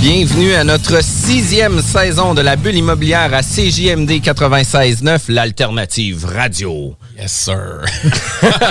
Bienvenue à notre sixième saison de la bulle immobilière à CJMD 96.9, l'alternative radio. Yes, sir.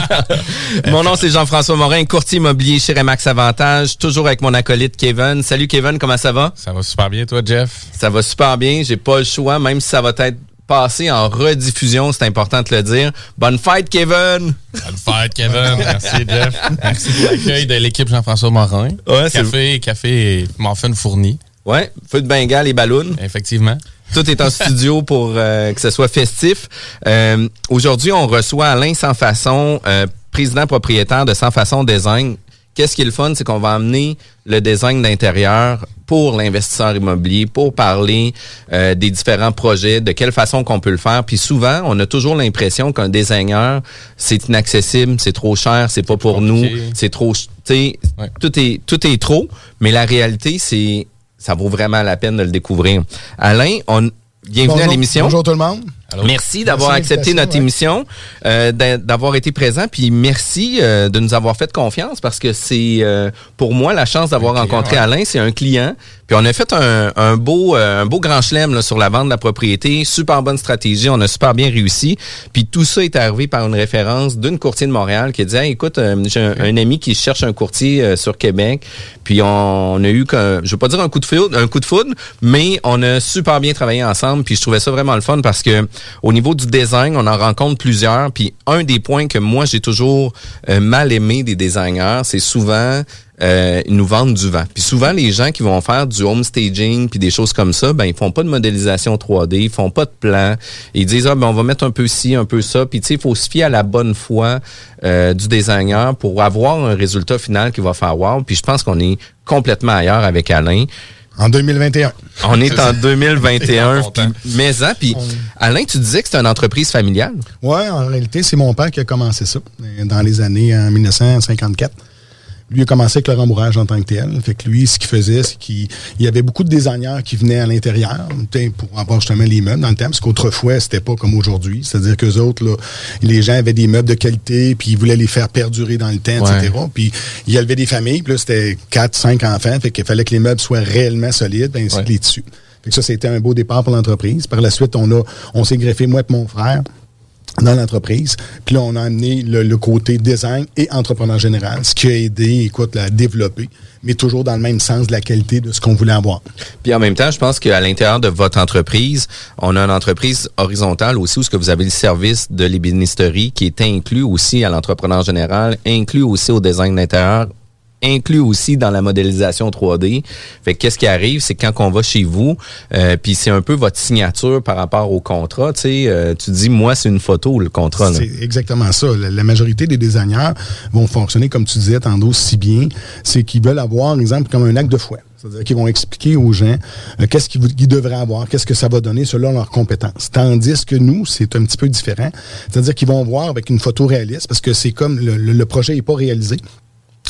Mon nom, c'est Jean-François Morin, courtier immobilier chez Remax Avantage, toujours avec mon acolyte Kevin. Salut Kevin, comment ça va? Ça va super bien, toi, Jeff? Ça va super bien, j'ai pas le choix, même si ça va être passé en rediffusion, c'est important de le dire. Bonne fête, Kevin! Bonne fête, Kevin. Merci, Jeff. Merci pour l'accueil de l'équipe Jean-François Morin. Ouais, café, café et muffin fourni. Ouais, feu de Bengale et ballon. Effectivement. Tout est en studio pour euh, que ce soit festif. Euh, Aujourd'hui, on reçoit Alain Sans Façon, euh, président propriétaire de Sans Façon Design. Qu'est-ce qui est le fun, c'est qu'on va amener le design d'intérieur pour l'investisseur immobilier, pour parler euh, des différents projets, de quelle façon qu'on peut le faire. Puis souvent, on a toujours l'impression qu'un designer, c'est inaccessible, c'est trop cher, c'est pas pour nous, c'est trop, tu sais, tout est tout est trop. Mais la réalité, c'est ça vaut vraiment la peine de le découvrir. Alain, on bienvenue à l'émission. Bonjour tout le monde. Merci d'avoir accepté notre émission, euh, d'a- d'avoir été présent, puis merci euh, de nous avoir fait confiance parce que c'est euh, pour moi la chance d'avoir rencontré ouais. Alain, c'est un client. Puis on a fait un, un beau euh, un beau grand chelem sur la vente de la propriété, super bonne stratégie, on a super bien réussi. Puis tout ça est arrivé par une référence d'une courtier de Montréal qui a dit Hey, écoute, euh, j'ai un, un ami qui cherche un courtier euh, sur Québec. Puis on, on a eu qu'un- je veux pas dire un coup de foudre, un coup de foudre, mais on a super bien travaillé ensemble. Puis je trouvais ça vraiment le fun parce que au niveau du design, on en rencontre plusieurs. Puis un des points que moi j'ai toujours euh, mal aimé des designers, c'est souvent euh, ils nous vendent du vent. Puis souvent, les gens qui vont faire du home staging puis des choses comme ça, ben ils font pas de modélisation 3D, ils font pas de plan. Ils disent ah ben on va mettre un peu ci, un peu ça. Puis tu sais, il faut se fier à la bonne foi euh, du designer pour avoir un résultat final qui va faire wow. Puis je pense qu'on est complètement ailleurs avec Alain. En 2021. On est en 2021. content. puis- mais hein, puis Alain, tu disais que c'est une entreprise familiale. Ouais, en réalité, c'est mon père qui a commencé ça dans les années en 1954. Lui a commencé avec le rembourrage en tant que tel. Fait que lui, ce qu'il faisait, c'est qu'il il y avait beaucoup de designers qui venaient à l'intérieur pour avoir justement les meubles dans le temps, parce qu'autrefois, c'était pas comme aujourd'hui. C'est-à-dire que autres, là, les gens avaient des meubles de qualité, puis ils voulaient les faire perdurer dans le temps, etc. Puis il y avait des familles, puis là, c'était quatre, cinq enfants, fait qu'il fallait que les meubles soient réellement solides, ainsi que les tissus. Fait que ça, c'était un beau départ pour l'entreprise. Par la suite, on a, on s'est greffé, moi et mon frère, dans l'entreprise. Puis là, on a amené le, côté design et entrepreneur général, ce qui a aidé, écoute, à développer, mais toujours dans le même sens de la qualité de ce qu'on voulait avoir. Puis en même temps, je pense qu'à l'intérieur de votre entreprise, on a une entreprise horizontale aussi où ce que vous avez le service de l'ébénisterie qui est inclus aussi à l'entrepreneur général, inclus aussi au design d'intérieur, inclus aussi dans la modélisation 3D. Fait qu'est-ce qui arrive, c'est quand on va chez vous, euh, puis c'est un peu votre signature par rapport au contrat. Tu euh, dis moi c'est une photo le contrat. C'est exactement ça. La, majorité des designers vont fonctionner comme tu disais tantôt si bien, c'est qu'ils veulent avoir, exemple, comme un acte de foi. C'est-à-dire qu'ils vont expliquer aux gens euh, qu'est-ce qu'ils devraient avoir, qu'est-ce que ça va donner selon leurs compétences. Tandis que nous, c'est un petit peu différent. C'est-à-dire qu'ils vont voir avec une photo réaliste, parce que c'est comme le projet n'est pas réalisé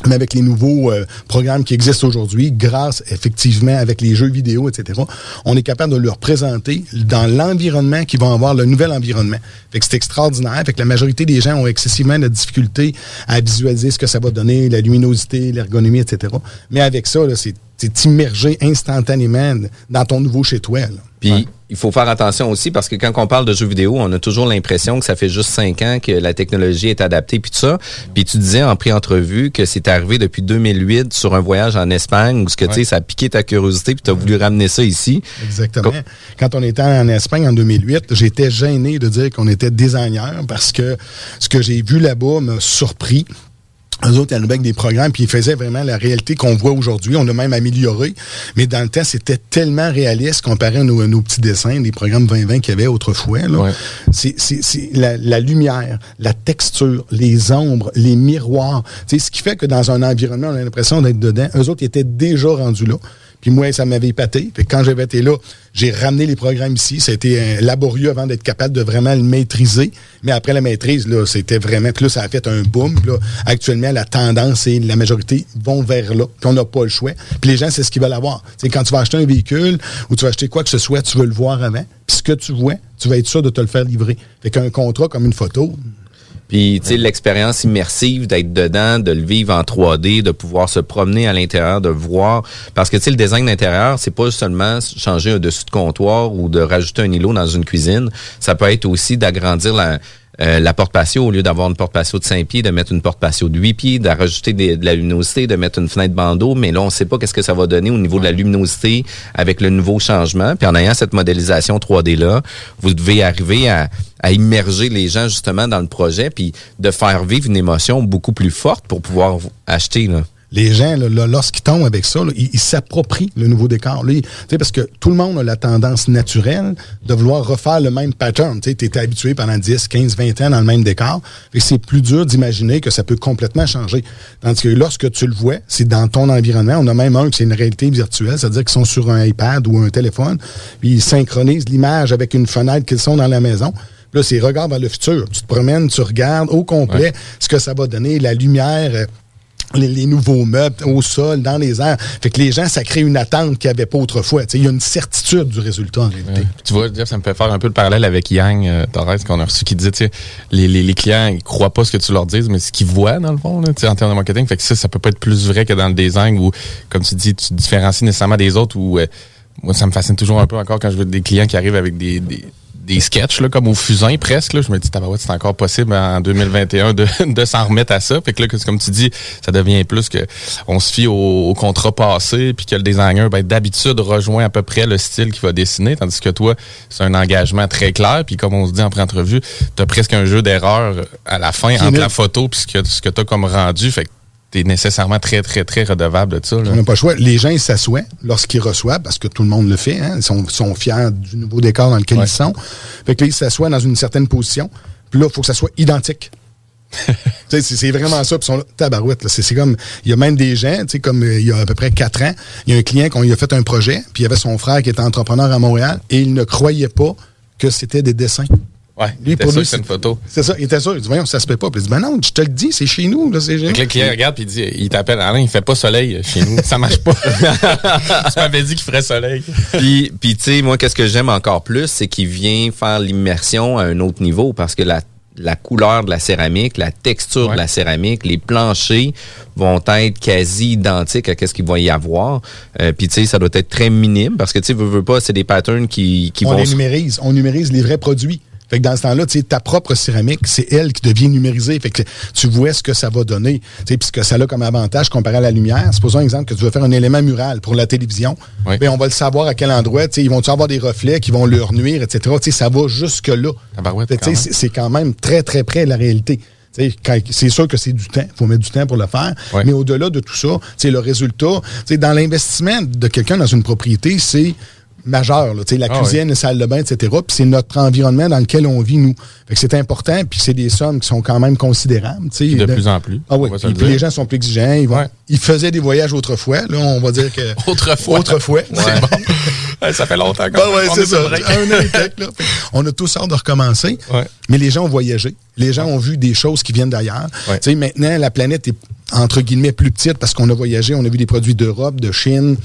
mais avec les nouveaux euh, programmes qui existent aujourd'hui, grâce effectivement avec les jeux vidéo, etc., on est capable de leur présenter dans l'environnement qui vont avoir le nouvel environnement. Fait que c'est extraordinaire. Fait que la majorité des gens ont excessivement de difficulté à visualiser ce que ça va donner, la luminosité, l'ergonomie, etc. Mais avec ça, c'est c'est immergé instantanément dans ton nouveau chez toi. Puis, il faut faire attention aussi parce que quand on parle de jeux vidéo, on a toujours l'impression que ça fait juste cinq ans que la technologie est adaptée puis tout ça. Puis tu disais en pré-entrevue que c'est arrivé depuis 2008 sur un voyage en Espagne où ce que tu sais ça a piqué ta curiosité puis tu as voulu ramener ça ici. Exactement. Quand on était en Espagne en 2008, j'étais gêné de dire qu'on était designer parce que ce que j'ai vu là-bas m'a surpris. Eux autres, ils avec des programmes, puis ils faisaient vraiment la réalité qu'on voit aujourd'hui. On a même amélioré. Mais dans le temps, c'était tellement réaliste comparé à nos, nos petits dessins, des programmes 2020 qu'il y avait autrefois. C'est la, la, lumière, la texture, les ombres, les miroirs. C'est ce qui fait que dans un environnement, on a l'impression d'être dedans. Eux autres, ils étaient déjà rendus là. Puis moi, ça m'avait épaté. Fait quand j'avais été là, j'ai ramené les programmes ici. Ça a été laborieux avant d'être capable de vraiment le maîtriser. Mais après la maîtrise, là, c'était vraiment... Puis là, ça a fait un boom. là, actuellement, la tendance et la majorité vont vers là. Puis on n'a pas le choix. Puis les gens, c'est ce qu'ils veulent avoir. C'est quand tu vas acheter un véhicule ou tu vas acheter quoi que ce soit, tu veux le voir avant. Puis ce que tu vois, tu vas être sûr de te le faire livrer. Fait qu'un contrat comme une photo, puis, tu sais, l'expérience immersive d'être dedans, de le vivre en 3D, de pouvoir se promener à l'intérieur, de voir. Parce que, tu sais, le design d'intérieur, c'est pas seulement changer un dessus de comptoir ou de rajouter un îlot dans une cuisine. Ça peut être aussi d'agrandir la, euh, la porte patio, au lieu d'avoir une porte patio de 5 pieds, de mettre une porte patio de 8 pieds, de rajouter de la luminosité, de mettre une fenêtre bandeau. Mais là, on ne sait pas qu'est-ce que ça va donner au niveau de la luminosité avec le nouveau changement. Puis en ayant cette modélisation 3D-là, vous devez arriver à, à immerger les gens justement dans le projet, puis de faire vivre une émotion beaucoup plus forte pour pouvoir acheter. Là les gens, lorsqu'ils tombent avec ça, ils s'approprient le nouveau décor. Là, parce que tout le monde a la tendance naturelle de vouloir refaire le même pattern. Tu étais habitué pendant 10, 15, 20 ans dans le même décor. C'est plus dur d'imaginer que ça peut complètement changer. Tandis que lorsque tu le vois, c'est dans ton environnement. On a même un qui c'est une réalité virtuelle, c'est-à-dire qu'ils sont sur un iPad ou un téléphone, puis ils synchronisent l'image avec une fenêtre qu'ils sont dans la maison. Là, c'est regarde vers le futur. Tu te promènes, tu regardes au complet ce que ça va donner, la lumière les, nouveaux meubles au sol, dans les airs. Fait que les gens, ça crée une attente qu'il n'y avait pas autrefois. Il y a une certitude du résultat en réalité. Tu vois, ça me fait faire un peu le parallèle avec Yang euh, Torres qu'on a reçu qui disait, les, les, les clients, ils croient pas ce que tu leur dis, mais ce qu'ils voient dans le fond, là, en termes de marketing. Fait que ça, ça peut pas être plus vrai que dans le design où, comme tu dis, tu te différencies nécessairement des autres où euh, moi, ça me fascine toujours un peu encore quand je vois des clients qui arrivent avec des, des des sketchs, là, comme au fusain presque. Là. Je me dis, c'est encore possible en 2021 de, de s'en remettre à ça. Fait que là, comme tu dis, ça devient plus que on se fie au, contrat passé, puis que le designer, ben, d'habitude, rejoint à peu près le style qu'il va dessiner, tandis que toi, c'est un engagement très clair. Puis comme on se dit en pré-entrevue, tu as presque un jeu d'erreur à la fin entre la photo puis ce que, tu as comme rendu. Fait que tu es nécessairement très, très, très redevable de ça. On n'a pas le choix. Les gens, ils s'assoient lorsqu'ils reçoivent, parce que tout le monde le fait. Hein. Ils sont, sont, fiers du nouveau décor dans lequel ils sont. Fait que là, ils s'assoient dans une certaine position. Puis là, il faut que ça soit identique. c'est vraiment ça. Puis sont là, tabarouette. C'est comme, il y a même des gens, comme euh, il y a à peu près quatre ans, il y a un client qui a fait un projet, puis il y avait son frère qui était entrepreneur à Montréal, et il ne croyait pas que c'était des dessins. Ouais, Lui, il était pour sûr lui, que c'est une photo. C'est ça, il était sûr. Il dit, voyons, ça se peut pas. Puis il dit, ben non, je te le dis, c'est chez nous. Là, c'est Fait le client regarde puis il dit, il t'appelle, Alain, il fait pas soleil chez nous, ça marche pas. tu m'avais dit qu'il ferait soleil. puis, puis tu sais, moi, qu'est-ce que j'aime encore plus, c'est qu'il vient faire l'immersion à un autre niveau parce que la, la couleur de la céramique, la texture Ouais. de la céramique, les planchers vont être quasi identiques à ce qu'il va y avoir. Euh, puis, tu sais, ça doit être très minime parce que, tu sais, veux, veux pas, c'est des patterns qui, qui on vont... les se- numérise. On numérise les vrais produits. Fait que dans ce temps-là, tu sais, ta propre céramique, c'est elle qui devient numérisée. Fait que tu vois ce que ça va donner. Tu sais, puis ce que ça a comme avantage comparé à la lumière. Supposons un exemple que tu veux faire un élément mural pour la télévision. Oui. Ben, on va le savoir à quel endroit. Tu sais, ils vont-tu avoir des reflets qui vont leur nuire, etc. Tu sais, ça va jusque-là. C'est quand même très, très près de la réalité. C'est sûr que c'est du temps. Il faut mettre du temps pour le faire. Mais au-delà de tout ça, le résultat, dans l'investissement de quelqu'un dans une propriété, c'est majeur. là. La Ah cuisine, la salle de bain, etc. Puis c'est notre environnement dans lequel on vit, nous. Fait que c'est important, puis c'est des sommes qui sont quand même considérables. De plus en plus, Ah oui, puis, le les gens sont plus exigeants. Ils, vont- Ouais. ils faisaient des voyages autrefois. Là, on va dire que... Autrefois. Autrefois. Bon. Ça fait longtemps qu'on Ben ouais, c'est ça. Un an et quelques, là. On a tous hâte de recommencer. Ouais. Mais les gens ont voyagé. Les gens ont vu des choses qui viennent d'ailleurs. Maintenant, la planète est entre guillemets plus petite parce qu'on a voyagé, on a vu des produits d'Europe, de Chine,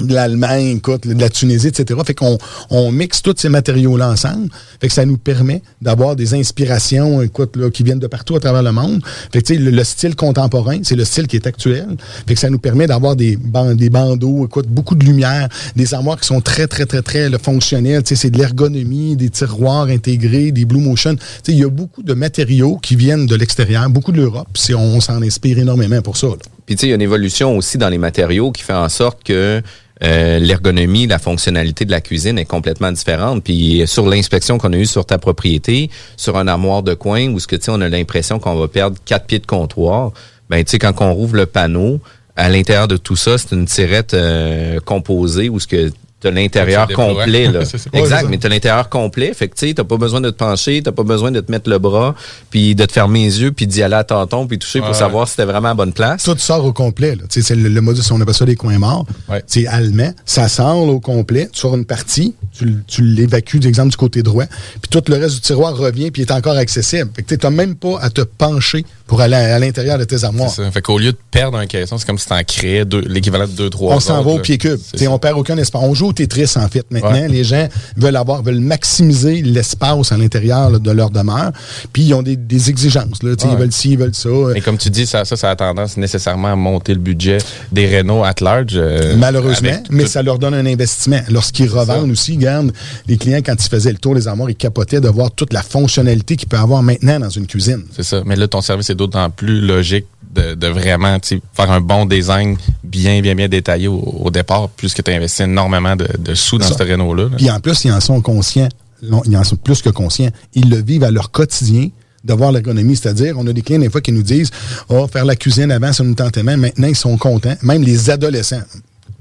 de l'Allemagne, écoute, de la Tunisie, etc. Fait qu'on on mixe tous ces matériaux-là ensemble. Fait que ça nous permet d'avoir des inspirations, écoute, là, qui viennent de partout à travers le monde. Fait que, le, le style contemporain, c'est le style qui est actuel. Fait que ça nous permet d'avoir des, des bandeaux, écoute, beaucoup de lumière, des armoires qui sont très, très, très, très là, fonctionnelles. C'est de l'ergonomie, des tiroirs intégrés, des Blue Motion. Il y a beaucoup de matériaux qui viennent de l'extérieur, beaucoup de l'Europe. puis on, s'en inspire énormément pour ça. là. Puis tu sais, il y a une évolution aussi dans les matériaux qui fait en sorte que euh, l'ergonomie, la fonctionnalité de la cuisine est complètement différente. Puis sur l'inspection qu'on a eue sur ta propriété, sur un armoire de coin, où ce que tu sais, on a l'impression qu'on va perdre quatre pieds de comptoir, ben tu sais, quand on rouvre le panneau, à l'intérieur de tout ça, c'est une tirette euh, composée où ce que tu as l'intérieur complet. Là. Ouais, exact, mais tu as l'intérieur complet. Fait que tu sais, t'as pas besoin de te pencher, t'as pas besoin de te mettre le bras, puis de te fermer les yeux, puis d'y aller à tâton, puis toucher pour Ouais. savoir si c'était vraiment à bonne place. Tout sort au complet. Là. Tu sais, C'est le, le modus, on appelle ça des coins morts. Ouais. C'est allemand. Ça sort au complet. Tu sors une partie, tu, tu l'évacues, d'exemple, du côté droit. Puis tout le reste du tiroir revient puis est encore accessible. Fait que tu n'as même pas à te pencher pour aller à, à l'intérieur de tes armoires. Ça. Fait qu'au lieu de perdre un caisson, c'est comme si t'en créais deux- l'équivalent de deux, trois On s'en va au pied cube. On perd aucun espace. On joue au Tetris, en fait. Maintenant, Ouais. les gens veulent avoir, veulent maximiser l'espace à l'intérieur de leur demeure. Puis ils ont des, des exigences. Là. Ouais. Ils veulent ci, ils veulent ça. Et comme tu dis, ça, ça, ça a tendance nécessairement à monter le budget des rénaux at large. euh, Malheureusement, avec mais tout- ça leur donne un investissement. Lorsqu'ils revendent aussi, regarde, les clients, quand ils faisaient le tour des armoires, ils capotaient de voir toute la fonctionnalité qu'il peut avoir maintenant dans une cuisine. C'est ça. Mais là, ton service est d'autant plus logique de, de vraiment faire un bon design bien, bien, bien détaillé au, au départ, puisque tu as investi énormément de, de sous dans Ça. ce réno-là. là. Puis en plus, ils en sont conscients. Non, Ils en sont plus que conscients. Ils le vivent à leur quotidien de voir l'ergonomie. C'est-à-dire, on a des clients des fois qui nous disent Oh, faire la cuisine avant, ça nous tentait même. Maintenant, ils sont contents. Même les adolescents,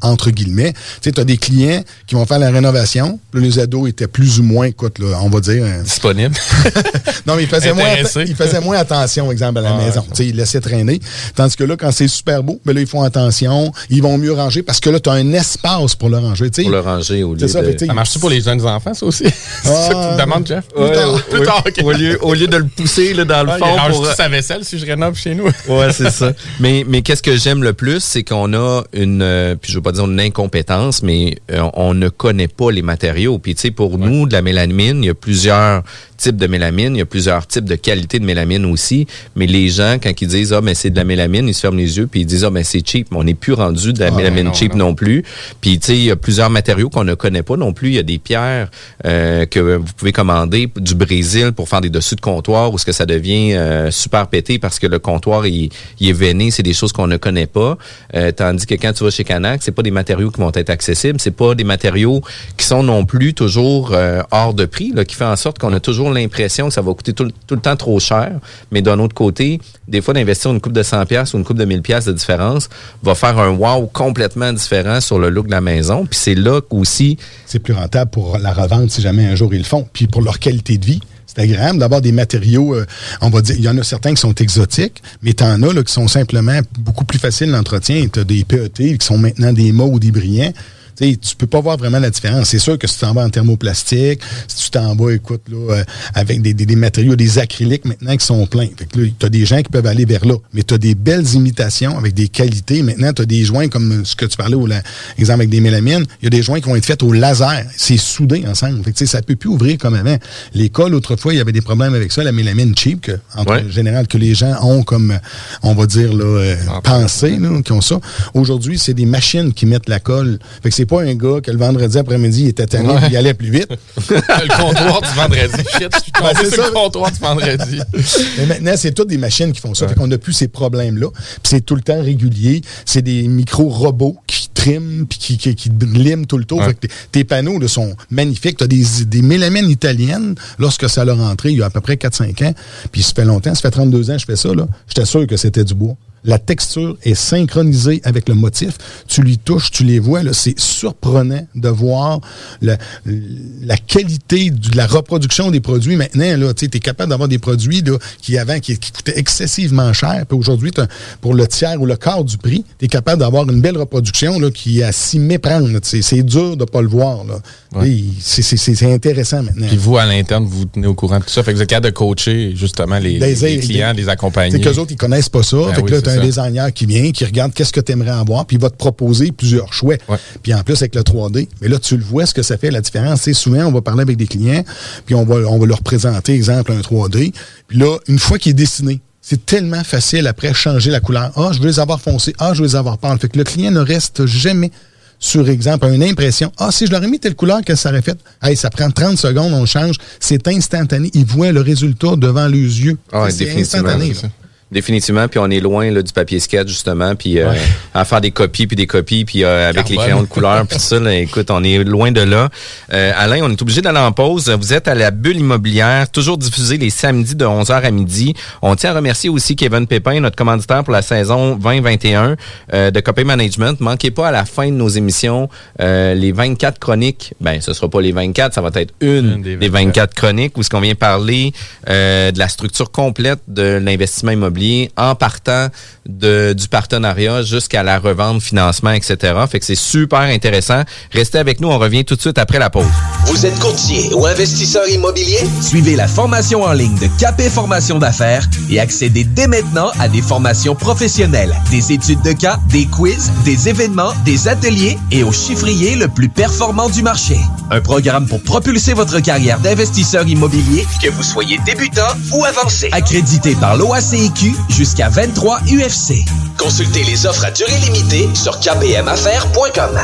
entre guillemets. Tu sais, tu as des clients qui vont faire la rénovation. Là, les ados étaient plus ou moins, écoute, là, on va dire. euh, Disponible. non, mais ils faisaient, moins, ils faisaient moins attention, exemple, à la Ah, maison. ouais. Tu sais, Ils laissaient traîner. Tandis que là, quand c'est super beau, ben là, ils font attention. Ils vont mieux ranger parce que là, tu as un espace pour le ranger. tu sais. Pour le ranger au lieu ça, de... ça marche-tu pour les jeunes enfants, ça aussi? c'est ça que tu demandes, Jeff? Ouais, Plus tard. ouais, Plus tard, ok. au, lieu, au lieu de le pousser là, dans le Ah, il fond range pour... tout sa vaisselle si je rénove chez nous. Ouais, c'est ça. Mais, mais qu'est-ce que j'aime le plus, c'est qu'on a une, euh, puis je veux pas dire une incompétence, mais euh, on ne connaît pas les matériaux. Puis tu sais, pour nous, de la mélamine, il y a plusieurs types de mélamine, il y a plusieurs types de qualités de mélamine aussi. Mais les gens, quand ils disent ah mais c'est de la mélamine, ils se ferment les yeux puis ils disent ah mais c'est cheap. Mais on n'est plus rendu de la Ah, mélamine non, cheap non. non. plus. Puis tu sais, il y a plusieurs matériaux qu'on ne connaît pas non plus. Il y a des pierres euh, que vous pouvez commander du Brésil pour faire des dessus de comptoir où ce que ça devient euh, super pété parce que le comptoir il, il est veiné, c'est des choses qu'on ne connaît pas. Euh, tandis que quand tu vas chez Canac, c'est pas des matériaux qui vont être accessibles, c'est pas des matériaux qui sont non plus toujours euh, hors de prix, là, qui fait en sorte qu'on a toujours l'impression que ça va coûter tout, le- temps trop cher. Mais d'un autre côté, des fois d'investir une coupe de 100 pièces ou une coupe de 1000 pièces de différence va faire un wow complètement différent sur le look de la maison. Puis c'est là aussi c'est plus rentable pour la revente si jamais un jour ils le font. Puis pour leur qualité de vie, c'est agréable d'avoir des matériaux, euh, on va dire, il y en a certains qui sont exotiques, mais tu en as là, qui sont simplement beaucoup plus faciles d'entretien. Tu as des PET qui sont maintenant des maux ou des brillants. Tu tu peux pas voir vraiment la différence. C'est sûr que si tu t'en vas en thermoplastique, si tu t'en vas, écoute, là, euh, avec des, des- des matériaux, des acryliques maintenant qui sont pleins. Fait que là, tu as des gens qui peuvent aller vers là. Mais tu as des belles imitations avec des qualités. Maintenant, tu as des joints comme ce que tu parlais, au la- exemple avec des mélamines. Il y a des joints qui vont être faits au laser. C'est soudé ensemble. Fait que, ça peut plus ouvrir comme avant. L'école, autrefois, il y avait des problèmes avec ça, la mélamine cheap, que, en Ouais. général, que les gens ont comme, on va dire, là, euh, pensé, là, qui ont ça. Aujourd'hui, c'est des machines qui mettent la colle. Fait que c'est pas un gars que le vendredi après-midi, il était tanné, Ouais. il allait plus vite. le comptoir du vendredi. Shit, je suis tombé Ben, c'est sur ça. le comptoir du vendredi. Mais maintenant, c'est toutes des machines qui font ça. Fait qu'on n'a plus ces problèmes-là. Puis c'est tout le temps régulier. C'est des micro-robots qui triment puis qui, qui, qui liment tout le tour. Ouais. Fait que tes, tes panneaux là, sont magnifiques. Tu as des, des mélamines italiennes lorsque ça leur rentré il y a à peu près 4-5 ans. Puis ça fait longtemps, ça fait 32 ans que je fais ça. là. J'étais sûr que c'était du bois. La texture est synchronisée avec le motif. Tu lui touches, tu les vois. C'est surprenant de voir la, la qualité de la reproduction des produits. Maintenant, tu es capable d'avoir des produits là, qui avant qui, qui coûtaient excessivement cher. Puis aujourd'hui, pour le tiers ou le quart du prix, tu es capable d'avoir une belle reproduction là, qui est à s'y méprendre. C'est dur de pas le voir. Ouais. C'est intéressant maintenant. Puis vous, à l'interne, vous vous tenez au courant de tout ça. Fait que vous êtes capable de coacher justement les, les des- clients, les accompagner. C'est qu'eux autres, ils connaissent pas ça. Ben fait que là, un designer qui vient, qui regarde qu'est-ce que tu aimerais avoir, puis il va te proposer plusieurs choix. Ouais. Puis en plus, avec le 3D, mais là, tu le vois, ce que ça fait, la différence. C'est souvent, on va parler avec des clients, puis on va, on va leur présenter, exemple, un 3D. Puis là, une fois qu'il est dessiné, c'est tellement facile après changer la couleur. Ah, je veux les avoir foncés. Ah, je veux les avoir pâles. Fait que le client ne reste jamais sur exemple une impression. Ah, si je leur ai mis telle couleur, qu'est-ce que ça aurait fait? Hey, ça prend 30 secondes, on change. C'est instantané. Ils voient le résultat devant les yeux. Ah c'est instantané. Définitivement, puis on est loin là, du papier sketch, justement, puis euh, Ouais. à faire des copies, puis des copies, puis euh, avec les crayons de couleur, puis tout ça, là, écoute, on est loin de là. Euh, Alain, on est obligé d'aller en pause. Vous êtes à la bulle immobilière, toujours diffusé les samedis de 11h à midi. On tient à remercier aussi Kevin Pépin, notre commanditaire pour la saison 2021 euh, de Copy Management. Manquez pas à la fin de nos émissions les 24 chroniques. Ben, ce sera pas les 24, ça va être une, Une des des 24. 24 chroniques où ce qu'on vient parler de la structure complète de l'investissement immobilier en partant de, du partenariat jusqu'à la revente, financement, etc. Fait que c'est super intéressant. Restez avec nous, on revient tout de suite après la pause. Vous êtes courtier ou investisseur immobilier? Suivez la formation en ligne de Capé Formation d'affaires et accédez dès maintenant à des formations professionnelles, des études de cas, des quiz, des événements, des ateliers et au chiffrier le plus performant du marché. Un programme pour propulser votre carrière d'investisseur immobilier, Que vous soyez débutant ou avancé. accrédité par l'OACIQ jusqu'à 23 UFC. Consultez les offres à durée limitée sur kpmaffaires.com.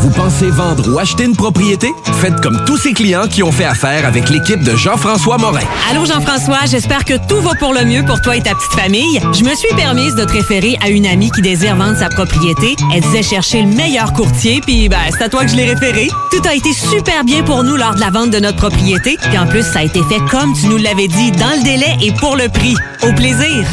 Vous pensez vendre ou acheter une propriété? Faites comme tous ces clients qui ont fait affaire avec l'équipe de Jean-François Morin. Allô Jean-François, j'espère que tout va pour le mieux pour toi et ta petite famille. Je me suis permise de te référer à une amie qui désire vendre sa propriété. Elle disait chercher le meilleur courtier, puis ben, c'est à toi que je l'ai référé. Tout a été super bien pour nous lors de la vente de notre propriété. Puis en plus, ça a été fait comme tu nous l'avais dit, dans le délai et pour le prix. Au plaisir.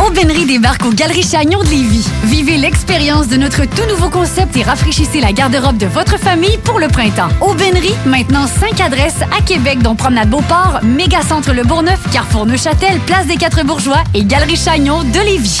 Aubainerie débarque au Galerie Chagnon de Lévis. Vivez l'expérience de notre tout nouveau concept et rafraîchissez la garde-robe de votre famille pour le printemps. Aubainerie, maintenant 5 adresses à Québec, dont Promenade Beauport, Mégacentre Le Bourgneuf, Carrefour Neuchâtel, Place des Quatre Bourgeois et Galerie Chagnon de Lévis.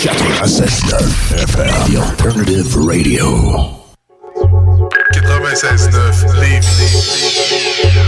FM, The Alternative Radio. 96.9 Lévis.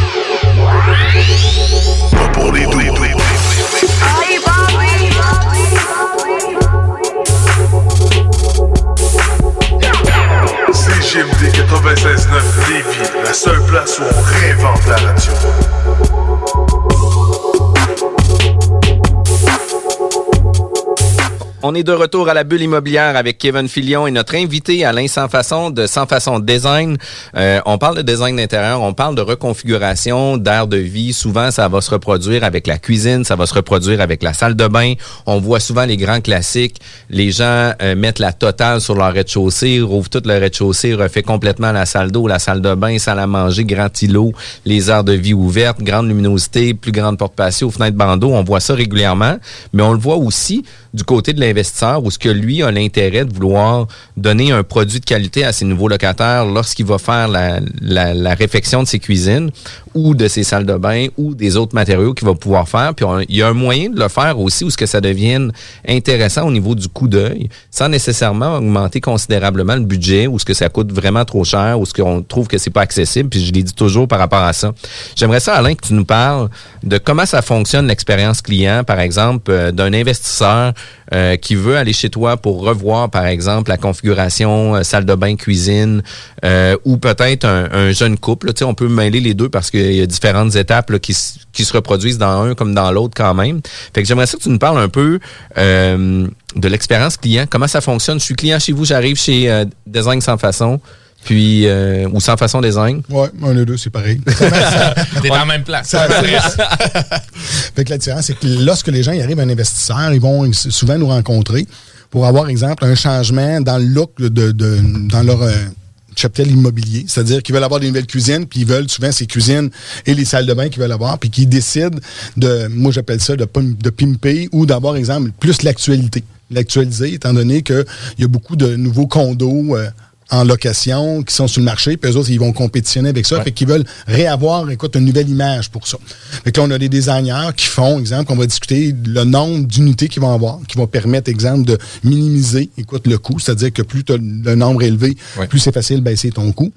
On est de retour à la bulle immobilière avec Kevin Filion et notre invité Alain Sans Façon de Sans Façon Design. Euh, on parle de design d'intérieur, on parle de reconfiguration, d'air de vie. Souvent, ça va se reproduire avec la cuisine, ça va se reproduire avec la salle de bain. On voit souvent les grands classiques. Les gens euh, mettent la totale sur leur rez-de-chaussée, rouvrent tout le rez-de-chaussée, refait complètement la salle d'eau, la salle de bain, salle à manger, grand îlot, les aires de vie ouvertes, grande luminosité, plus grande porte patio, fenêtre bandeau. On voit ça régulièrement, mais on le voit aussi du côté de l'investisseur où ce que lui a l'intérêt de vouloir donner un produit de qualité à ses nouveaux locataires lorsqu'il va faire la, la, la réfection de ses cuisines ou de ses salles de bain ou des autres matériaux qu'il va pouvoir faire. Puis il y a un moyen de le faire aussi où ce que ça devienne intéressant au niveau du coût d'œil sans nécessairement augmenter considérablement le budget ou ce que ça coûte vraiment trop cher ou ce qu'on trouve que c'est pas accessible. Puis je l'ai dit toujours par rapport à ça. J'aimerais ça, Alain, que tu nous parles de comment ça fonctionne l'expérience client, par exemple, euh, d'un investisseur euh, qui veut aller chez toi pour revoir, par exemple, la configuration euh, salle de bain, cuisine, euh, ou peut-être un, un jeune couple. là. On peut mêler les deux parce qu'il y a différentes étapes qui, qui se reproduisent dans un comme dans l'autre quand même. Fait que j'aimerais ça que tu nous parles un peu euh, de l'expérience client. Comment ça fonctionne? Je suis client chez vous, j'arrive chez Design Sans Façon, puis euh, ou Sans Façon Design. Ouais, un et deux, c'est pareil. T'es dans la même place. Ça- fait que la différence, c'est que lorsque les gens y arrivent, un investisseur, ils vont souvent nous rencontrer pour avoir, exemple, un changement dans le look de, de- dans leur euh, cheptel immobilier. C'est-à-dire qu'ils veulent avoir des nouvelles cuisines, puis ils veulent souvent ces cuisines et les salles de bain qu'ils veulent avoir, puis qu'ils décident de, moi j'appelle ça de, de pimper ou d'avoir, exemple, plus l'actualité. L'actualiser, étant donné qu'il y a beaucoup de nouveaux condos euh, en location qui sont sur le marché, puis eux autres, ils vont compétitionner avec ça. Fait qu'ils veulent réavoir, écoute, une nouvelle image pour ça. Fait que là, on a des designers qui font, exemple, on va discuter le nombre d'unités qu'ils vont avoir, qui vont permettre, exemple, de minimiser, écoute, le coût. C'est-à-dire que plus tu as le nombre élevé, plus c'est facile de baisser ton coût.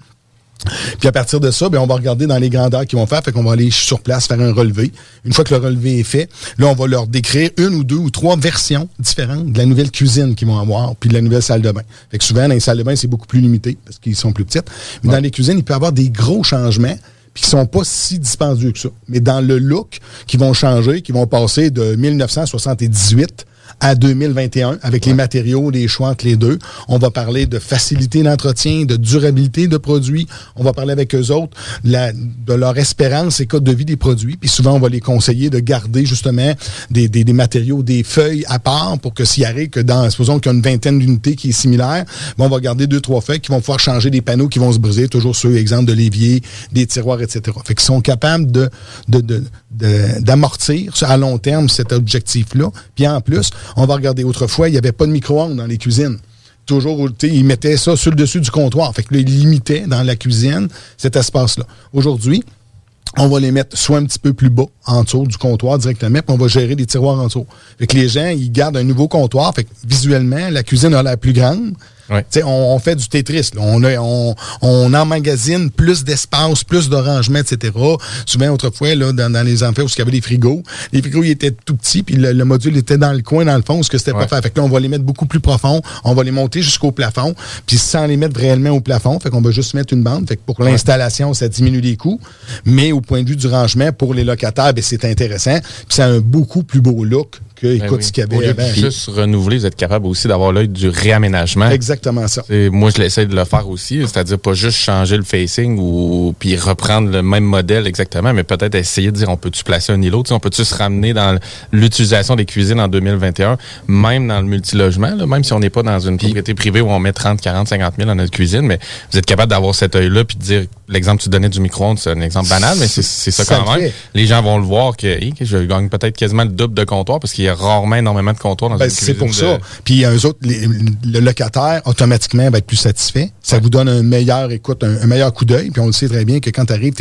Puis à partir de ça, ben, on va regarder dans les grandeurs qu'ils vont faire. Fait qu'on va aller sur place faire un relevé. Une fois que le relevé est fait, là, on va leur décrire une ou deux ou trois versions différentes de la nouvelle cuisine qu'ils vont avoir, puis de la nouvelle salle de bain. Fait que souvent, dans les salles de bain, c'est beaucoup plus limité parce qu'ils sont plus petites. Mais dans les cuisines, il peut y avoir des gros changements puis qui sont pas si dispendieux que ça. Mais dans le look, qui vont changer, qui vont passer de 1978 à 2021 avec les matériaux, les choix entre les deux. On va parler de facilité d'entretien, de durabilité de produits. On va parler avec eux autres de, la- de leur espérance et code de vie des produits. Puis souvent, on va les conseiller de garder justement des, des- des matériaux, des feuilles à part pour que s'il arrive que dans, supposons qu'il y a une vingtaine d'unités qui est similaire, ben, on va garder deux, trois feuilles qui vont pouvoir changer des panneaux qui vont se briser, toujours ceux, exemple, de l'évier, des tiroirs, etc. Fait qu'ils sont capables de, de- de- d'amortir à long terme cet objectif-là. Puis en plus, On va regarder autrefois, il n'y avait pas de micro-ondes dans les cuisines. Toujours, ils mettaient ça sur le dessus du comptoir. Fait que là, ils limitaient dans la cuisine cet espace-là. Aujourd'hui, on va les mettre soit un petit peu plus bas, en dessous du comptoir directement, puis on va gérer des tiroirs en dessous. Fait que les gens, ils gardent un nouveau comptoir. Fait que visuellement, la cuisine a l'air plus grande. On, on fait du Tetris. là. On, a, on, on emmagasine plus d'espace, plus de rangement, etc. Souvent, autrefois, là, dans, dans les amphis où il y avait des frigos, les frigos ils étaient tout petits, puis le, le module était dans le coin, dans le fond, ce que c'était pas fait. Fait que là, on va les mettre beaucoup plus profond, on va les monter jusqu'au plafond, puis sans les mettre réellement au plafond. Fait qu'on va juste mettre une bande. Fait que pour l'installation, ça diminue les coûts. Mais au point de vue du rangement, pour les locataires, ben, c'est intéressant. Puis c'est un beaucoup plus beau look que, Ben écoute, oui. ce qu'il y Au avait juste renouveler, vous êtes capable aussi d'avoir l'œil du réaménagement. Exactement ça. Et moi, je l'essaie de le faire aussi, c'est-à-dire pas juste changer le facing ou puis reprendre le même modèle exactement, mais peut-être essayer de dire on peut-tu placer un îlot, tu sais, on peut-tu se ramener dans l'utilisation des cuisines en 2021, même dans le multilogement, là, même si on n'est pas dans une propriété privée où on met 30, 40, 50 000 dans notre cuisine, mais vous êtes capable d'avoir cet œil-là puis de dire l'exemple que tu donnais du micro-ondes, c'est un exemple banal, mais c'est ça Ça quand même. fait. Les gens vont le voir que hey, que je gagne peut-être quasiment le double de comptoir parce qu'il y a rarement énormément de comptoirs dans Ben, c'est pour ça. Puis eux autres, les- le locataire, automatiquement, va être plus satisfait. Ça vous donne un meilleur, écoute, un, un meilleur coup d'œil. Puis on le sait très bien que quand tu arrives,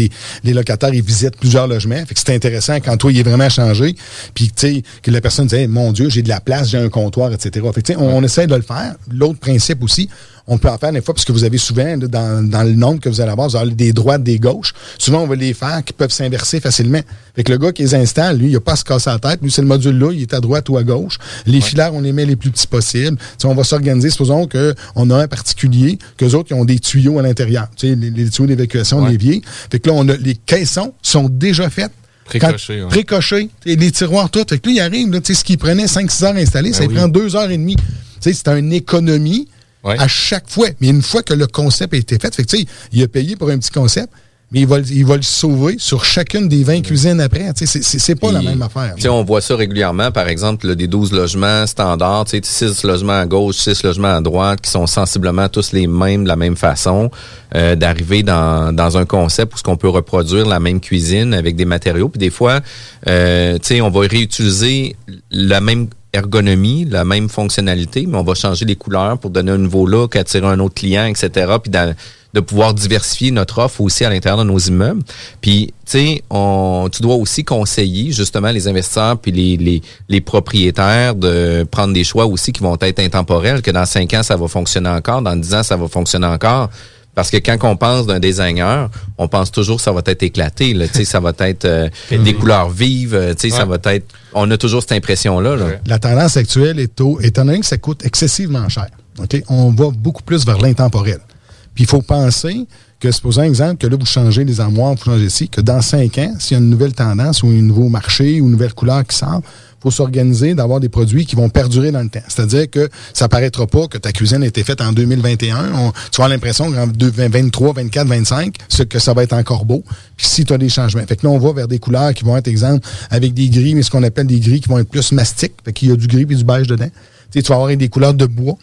les locataires, ils visitent plusieurs logements. Fait que c'est intéressant quand toi, il est vraiment changé. Puis, tu sais, que la personne dit, Hey, mon Dieu, j'ai de la place, j'ai un comptoir, etc. Fait que, tu sais, on, on essaie de le faire. L'autre principe aussi, on peut en faire des fois, parce que vous avez souvent, là, dans, dans le nombre que vous allez avoir, vous avez des droites, des gauches. Souvent, on va les faire qui peuvent s'inverser facilement. Fait que le gars qui les installe, lui, il n'a pas à se casser la tête. Lui, c'est le module là, il est à droite ou à gauche. Les filaires, on les met les plus petits possibles. On va s'organiser. Supposons qu'on a un particulier, qu'eux autres, ils ont des tuyaux à l'intérieur. Tu sais, les, les tuyaux d'évacuation, Ouais. l'évier. Fait que là, on a, les caissons sont déjà faites. Précochés, Quand- ouais. Précochés. Tu sais, Les tiroirs, tout. Fait que lui, il arrive, là, ce qui prenait 5-6 heures à installer, Ben ça oui. prend 2 heures et demie. C'est une économie à chaque fois. Mais une fois que le concept a été fait, que, il a payé pour un petit concept, mais il va, le- il va le sauver sur chacune des 20 cuisines après. C'est- pas la même affaire. on voit ça régulièrement, par exemple, là, des 12 logements standards, tu sais, 6 logements à gauche, 6 logements à droite, qui sont sensiblement tous les mêmes, de la même façon, euh, d'arriver dans, dans un concept où ce qu'on peut reproduire la même cuisine avec des matériaux. Puis des fois, euh, tu sais, on va réutiliser la même ergonomie, la même fonctionnalité, mais on va changer les couleurs pour donner un nouveau look, attirer un autre client, etc. Puis de pouvoir diversifier notre offre aussi à l'intérieur de nos immeubles. Puis, tu dois aussi conseiller justement les investisseurs puis les, les, les propriétaires de prendre des choix aussi qui vont être intemporels, que dans cinq ans, ça va fonctionner encore, dans dix ans, ça va fonctionner encore. Parce que quand on pense d'un designer, on pense toujours que ça va être éclaté. Là, Tu sais, ça va être euh, des couleurs vives. euh, tu sais, Ça va être. On a toujours cette impression-là. là. La tendance actuelle est au, étant donné que ça coûte excessivement cher, OK, on va beaucoup plus vers l'intemporel. Puis il faut penser que, supposons un exemple, que là, vous changez les armoires, vous changez ici, que dans cinq ans, s'il y a une nouvelle tendance ou un nouveau marché ou une nouvelle couleur qui sort, faut s'organiser d'avoir des produits qui vont perdurer dans le temps. C'est-à-dire que ça paraîtra pas que ta cuisine a été faite en 2021. On- tu avoir l'impression qu'en 2023, 24, 25, ce- que ça va être encore beau. Puis si tu as des changements. Fait que là, on va vers des couleurs qui vont être, exemple, avec des gris, mais ce qu'on appelle des gris qui vont être plus mastiques. Fait qu'il y a du gris et du beige dedans. Tu vas avoir des couleurs de bois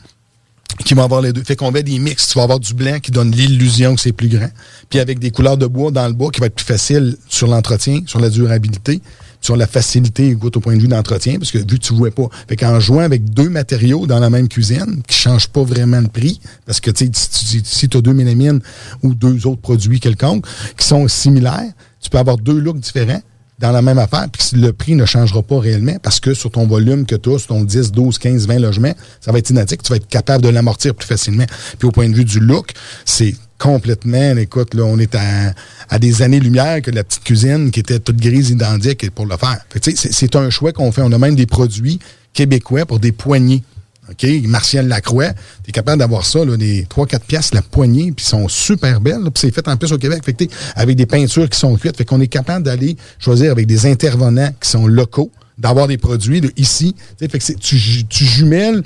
qui vont avoir les deux. Fait qu'on met des mix. Tu vas avoir du blanc qui donne l'illusion que c'est plus grand. Puis avec des couleurs de bois dans le bois qui va être plus facile sur l'entretien, sur la durabilité, sur la facilité écoute, au point de vue d'entretien, parce que vu que tu vois pas. Fait qu'en jouant avec deux matériaux dans la même cuisine, qui changent pas vraiment le prix, parce que tu sais, si- tu as deux mélamines ou deux autres produits quelconques qui sont similaires, tu peux avoir deux looks différents dans la même affaire, puis le prix ne changera pas réellement parce que sur ton volume que tu as, sur ton 10, 12, 15, 20 logements, ça va être identique. Tu vas être capable de l'amortir plus facilement. Puis au point de vue du look, c'est complètement, écoute, là, on est à, des années-lumière que la petite cuisine qui était toute grise identique pour le faire. C'est un choix qu'on fait. On a même des produits québécois pour des poignées. Martial Lacroix, tu es capable d'avoir ça, là, des 3-4 pièces la poignée, puis sont super belles. Puis c'est fait en plus au Québec, fait avec des peintures qui sont cuites. Fait qu'on est capable d'aller choisir avec des intervenants qui sont locaux d'avoir des produits là, ici. Fait que c'est- tu, tu jumelles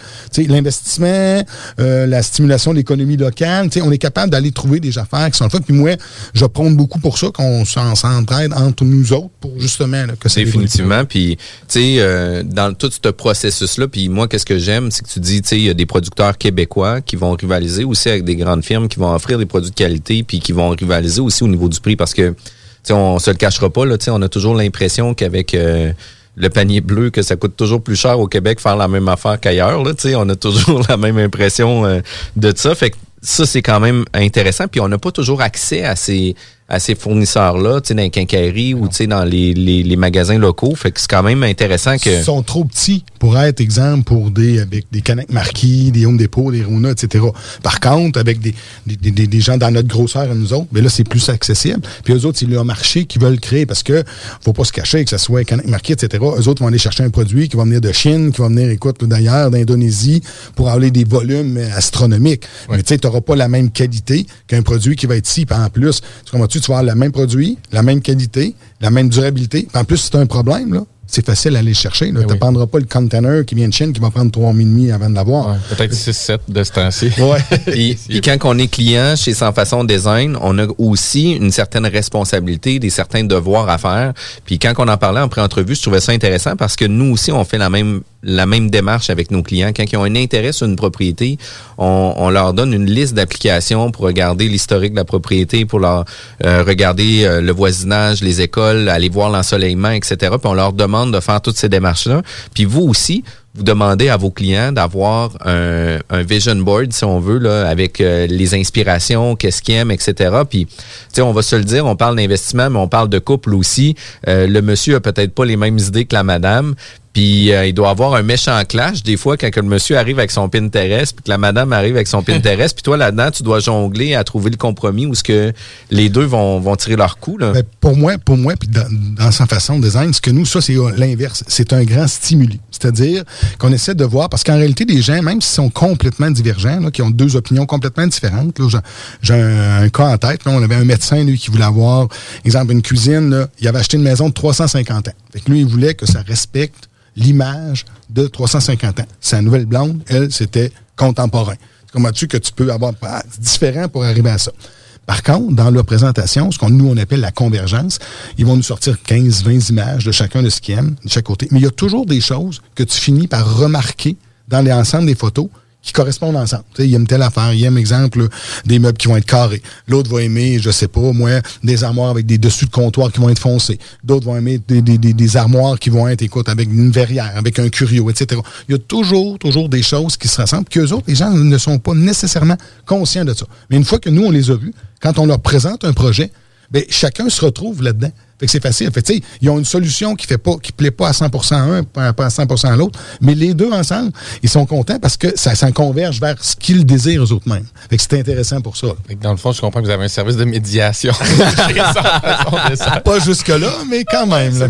l'investissement, euh, la stimulation de l'économie locale. On est capable d'aller trouver des affaires qui sont le fun. Puis moi, je prône beaucoup pour ça, qu'on s'en- s'entraide entre nous autres pour justement là, que ça évolue. Définitivement. Puis, tu sais, euh, dans tout ce processus-là, puis moi, qu'est-ce que j'aime, c'est que tu dis, tu sais, il y a des producteurs québécois qui vont rivaliser aussi avec des grandes firmes qui vont offrir des produits de qualité, puis qui vont rivaliser aussi au niveau du prix, parce que, tu sais, on se le cachera pas, là, tu sais, on a toujours l'impression qu'avec... euh, le panier bleu que ça coûte toujours plus cher au Québec faire la même affaire qu'ailleurs. Là, on a toujours la même impression euh, de ça. Fait que ça, c'est quand même intéressant. Puis on n'a pas toujours accès à ces à ces fournisseurs-là, tu sais, dans les quincailleries ou tu sais, dans les, les, les magasins locaux. Fait que c'est quand même intéressant que. Ils sont trop petits pour être exemple pour des avec des Canac Marquis, des Home Depot, des Rona, etc. Par contre, avec des, des, des, des gens dans notre grosseur à nous autres, mais là, c'est plus accessible. Puis eux autres, c'est leur marché qu'ils veulent créer parce que faut pas se cacher que ce soit Canac Marquis, etc. Eux autres vont aller chercher un produit qui va venir de Chine, qui va venir, écoute, d'ailleurs, d'Indonésie, pour avoir des volumes astronomiques. Mais tu sais, tu n'auras pas la même qualité qu'un produit qui va être ici. Puis en plus, tu tu vas avoir le même produit, la même qualité, la même durabilité. Puis en plus, c'est un problème, là. C'est facile à aller chercher. Tu ne prendras pas le container qui vient de Chine qui va prendre trois mois et demi avant de l'avoir. Peut-être 6-7 de ce temps-ci. Puis quand on est client chez Sans Façon Design, on a aussi une certaine responsabilité, des certains devoirs à faire. Puis quand on en parlait en pré-entrevue, je trouvais ça intéressant parce que nous aussi, on fait la même la même démarche avec nos clients. Quand ils ont un intérêt sur une propriété, on, leur donne une liste d'applications pour regarder l'historique de la propriété, pour leur euh, regarder euh, le voisinage, les écoles, aller voir l'ensoleillement, etc. Puis on leur demande de faire toutes ces démarches-là. Puis vous aussi, vous demandez à vos clients d'avoir un, un vision board, si on veut, là, avec euh, les inspirations, qu'est-ce qu'ils aiment, etc. Puis, tu sais, on va se le dire, on parle d'investissement, mais on parle de couple aussi. Euh, le monsieur a peut-être pas les mêmes idées que la madame. Puis euh, il doit avoir un méchant clash des fois quand que le monsieur arrive avec son Pinterest, puis que la madame arrive avec son Pinterest, puis toi là-dedans tu dois jongler à trouver le compromis où ce que les deux vont, vont tirer leur coup. Là. Ben, pour moi, pour moi, puis dans, dans sa façon de design, ce que nous, ça, c'est l'inverse. C'est un grand stimuli. C'est-à-dire qu'on essaie de voir, parce qu'en réalité, des gens, même s'ils sont complètement divergents, qui ont deux opinions complètement différentes, j'ai- un, cas en tête, on avait un médecin, lui, qui voulait avoir, exemple, une cuisine, il avait acheté une maison de 350 ans. Lui, il voulait que ça respecte l'image de 350 ans. Sa nouvelle blonde, elle, c'était contemporain. Comment-tu que tu peux avoir ah, différent pour arriver à ça? Par contre, dans leur présentation, ce qu'on nous on appelle la convergence, ils vont nous sortir 15, 20 images de chacun de ce qu'ils aiment, de chaque côté. Mais il y a toujours des choses que tu finis par remarquer dans l'ensemble des photos qui correspondent ensemble. Tu sais, il aime telle affaire, il aime, exemple, des meubles qui vont être carrés. L'autre va aimer, je sais pas, moi, des armoires avec des dessus de comptoir qui vont être foncés. D'autres vont aimer des, armoires qui vont être, écoute, avec une verrière, avec un curio, etc. Il y a toujours, toujours des choses qui se ressemblent, qu'eux autres, les gens ne sont pas nécessairement conscients de ça. Mais une fois que nous, on les a vus, quand on leur présente un projet, ben, chacun se retrouve là-dedans. Fait que c'est facile. Fait que, tu sais, ils ont une solution qui fait pas, qui plaît pas à 100% à un, pas pas à 100% à l'autre. Mais les deux ensemble, ils sont contents parce que ça, ça converge vers ce qu'ils désirent eux autres mêmes. Fait que c'est intéressant pour ça. Fait que Dans le fond, je comprends que vous avez un service de médiation. pas jusque-là, mais quand même. là.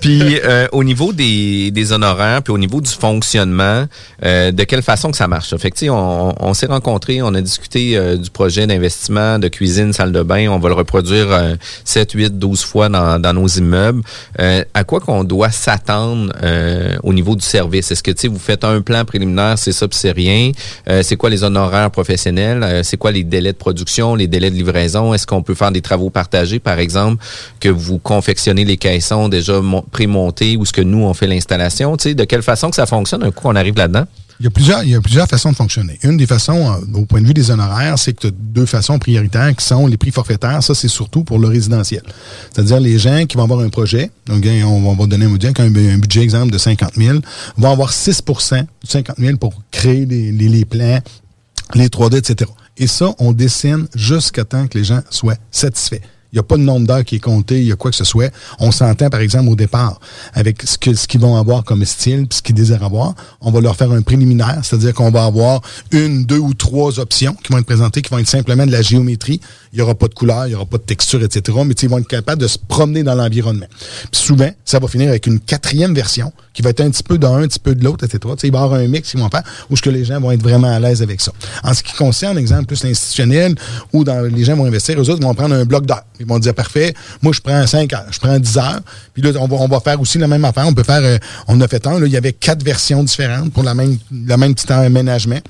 Puis euh, au niveau des, des honoraires, puis au niveau du fonctionnement, euh, de quelle façon que ça marche? Fait que, tu sais, on, on s'est rencontrés, on a discuté euh, du projet d'investissement, de cuisine, salle de bain. On va le reproduire euh, 7, 8, 12 fois dans, dans nos immeubles. Euh, à quoi qu'on doit s'attendre euh, au niveau du service? Est-ce que, tu vous faites un plan préliminaire, c'est ça, c'est rien? Euh, c'est quoi les honoraires professionnels? C'est quoi les délais de production, les délais de livraison? Est-ce qu'on peut faire des travaux partagés, par exemple, que vous confectionnez les caissons déjà mon- pré-montés ou ce que nous, on fait l'installation? Tu sais, de quelle façon que ça fonctionne un coup qu'on arrive là-dedans? Il y, a plusieurs, façons de fonctionner. Une des façons, euh, au point de vue des honoraires, c'est que tu as deux façons prioritaires qui sont les prix forfaitaires. Ça, c'est surtout pour le résidentiel. C'est-à-dire les gens qui vont avoir un projet, donc on, va donner un un, un budget exemple de 50 000, vont avoir 6% de 50 000 pour créer les, les, les plans, les 3D, etc. Et ça, on dessine jusqu'à temps que les gens soient satisfaits. Il n'y a pas de nombre d'heures qui est compté, il y a quoi que ce soit. On s'entend, par exemple, au départ, avec ce que ce qu'ils vont avoir comme style, puis ce qu'ils désirent avoir. On va leur faire un préliminaire, c'est-à-dire qu'on va avoir une, deux ou trois options qui vont être présentées, qui vont être simplement de la géométrie. Il n'y aura pas de couleur, il n'y aura pas de texture, etc. Mais ils vont être capables de se promener dans l'environnement. Puis souvent, ça va finir avec une quatrième version qui va être un petit peu d'un, un petit peu de l'autre, etc. Tu sais, il va y avoir un mix qu'ils vont faire où ce que les gens vont être vraiment à l'aise avec ça. En ce qui concerne, exemple, plus l'institutionnel, où dans, les gens vont investir, eux autres ils vont prendre un bloc d'heures. Ils vont dire, parfait, moi, je prends 5 heures, je prends 10 heures. Puis là, on va, on va faire aussi la même affaire. On peut faire, euh, on a fait un, là, il y avait quatre versions différentes pour la même, le même petit aménagement.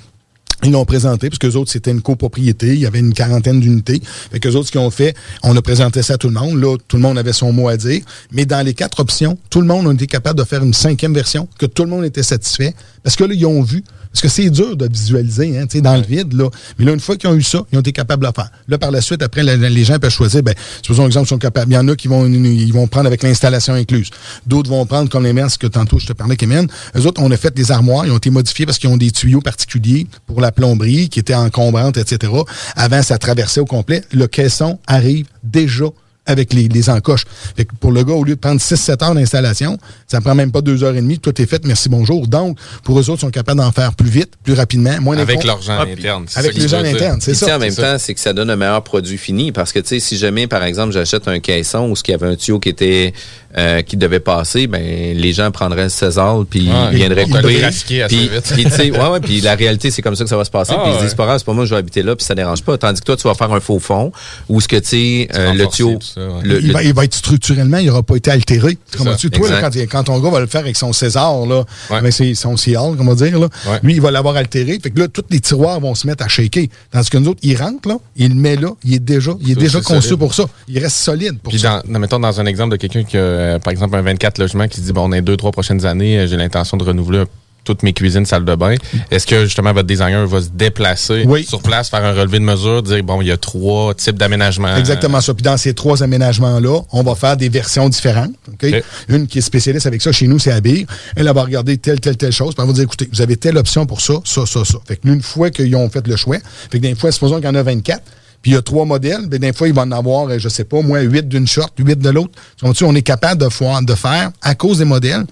Ils l'ont présenté, parce qu'eux autres, c'était une copropriété, il y avait une quarantaine d'unités. Fait qu'eux autres, ce qu'ils ont fait, on a présenté ça à tout le monde. Là, tout le monde avait son mot à dire. Mais dans les quatre options, tout le monde a été capable de faire une cinquième version, que tout le monde était satisfait. Parce que là, ils ont vu. Parce que c'est dur de visualiser, hein, tu sais, dans le vide, là. Mais là, une fois qu'ils ont eu ça, ils ont été capables de le faire. Là, par la suite, après, la- les gens peuvent choisir, ben, supposons exemple, ils sont capables. Il y en a qui vont, ils vont prendre avec l'installation incluse. D'autres vont prendre comme les ce que tantôt je te parlais, Kémen. Eux autres, on a fait des armoires, ils ont été modifiés parce qu'ils ont des tuyaux particuliers pour la plomberie qui étaient encombrantes, etc. Avant, ça traversait au complet. Le caisson arrive déjà avec les, les encoches. Fait que pour le gars, au lieu de prendre 6-7 heures d'installation, ça prend même pas deux heures et demie, tout est fait, merci, bonjour. Donc, pour eux autres, ils sont capables d'en faire plus vite, plus rapidement, moins Avec gens Ah, c'est Avec dire. internes, c'est ça. en même ça. temps, c'est que ça donne un meilleur produit fini parce que tu sais, si jamais, par exemple, j'achète un caisson où ce qu'il y avait un tuyau qui était euh, qui devait passer, ben les gens prendraient le César puis Ouais, ils viendraient couper. Puis, puis, tu sais, ouais, ouais, puis la réalité, c'est comme ça que ça va se passer. Ah, puis ils se ouais. disent, c'est pas grave, c'est pas moi, je vais habiter là, puis ça dérange pas. Tandis que toi, tu vas faire un faux fond où ce que tu sais, euh, le tuyau, ça, ouais. le- il, le- va, il va être structurellement, il n'aura pas été altéré. Comment tu toi, là, quand, ton gars va le faire avec son César, là, avec ses- son Cial, comment dire, là, lui, il va l'avoir altéré. Fait que là, tous les tiroirs vont se mettre à shaker. Tandis que nous autres, il rentre, là, il le met là, il est déjà, il est Ça, déjà conçu solide. pour ça. Il reste solide pour Puis ça. dans, mettons dans un exemple de quelqu'un qui a, euh, par exemple, un 24 logements qui se dit, bon, on est deux, trois prochaines années, j'ai l'intention de renouveler toutes mes cuisines, salles de bain. Est-ce que justement votre designer va se déplacer sur place, faire un relevé de mesure, dire, bon, il y a trois types d'aménagements? Exactement ça. Puis dans ces trois aménagements-là, on va faire des versions différentes. OK? Une qui est spécialiste avec ça chez nous, c'est Abir. Elle elle va regarder telle, telle, telle chose. Puis elle va dire, écoutez, vous avez telle option pour ça, ça, ça, ça. Fait que une fois qu'ils ont fait le choix, fait que des fois, supposons qu'il y en a 24, puis il y a trois modèles, ben des fois, il va en avoir, euh, je sais pas, moi, huit d'une short, huit de l'autre. On est capable de faire, à cause des modèles,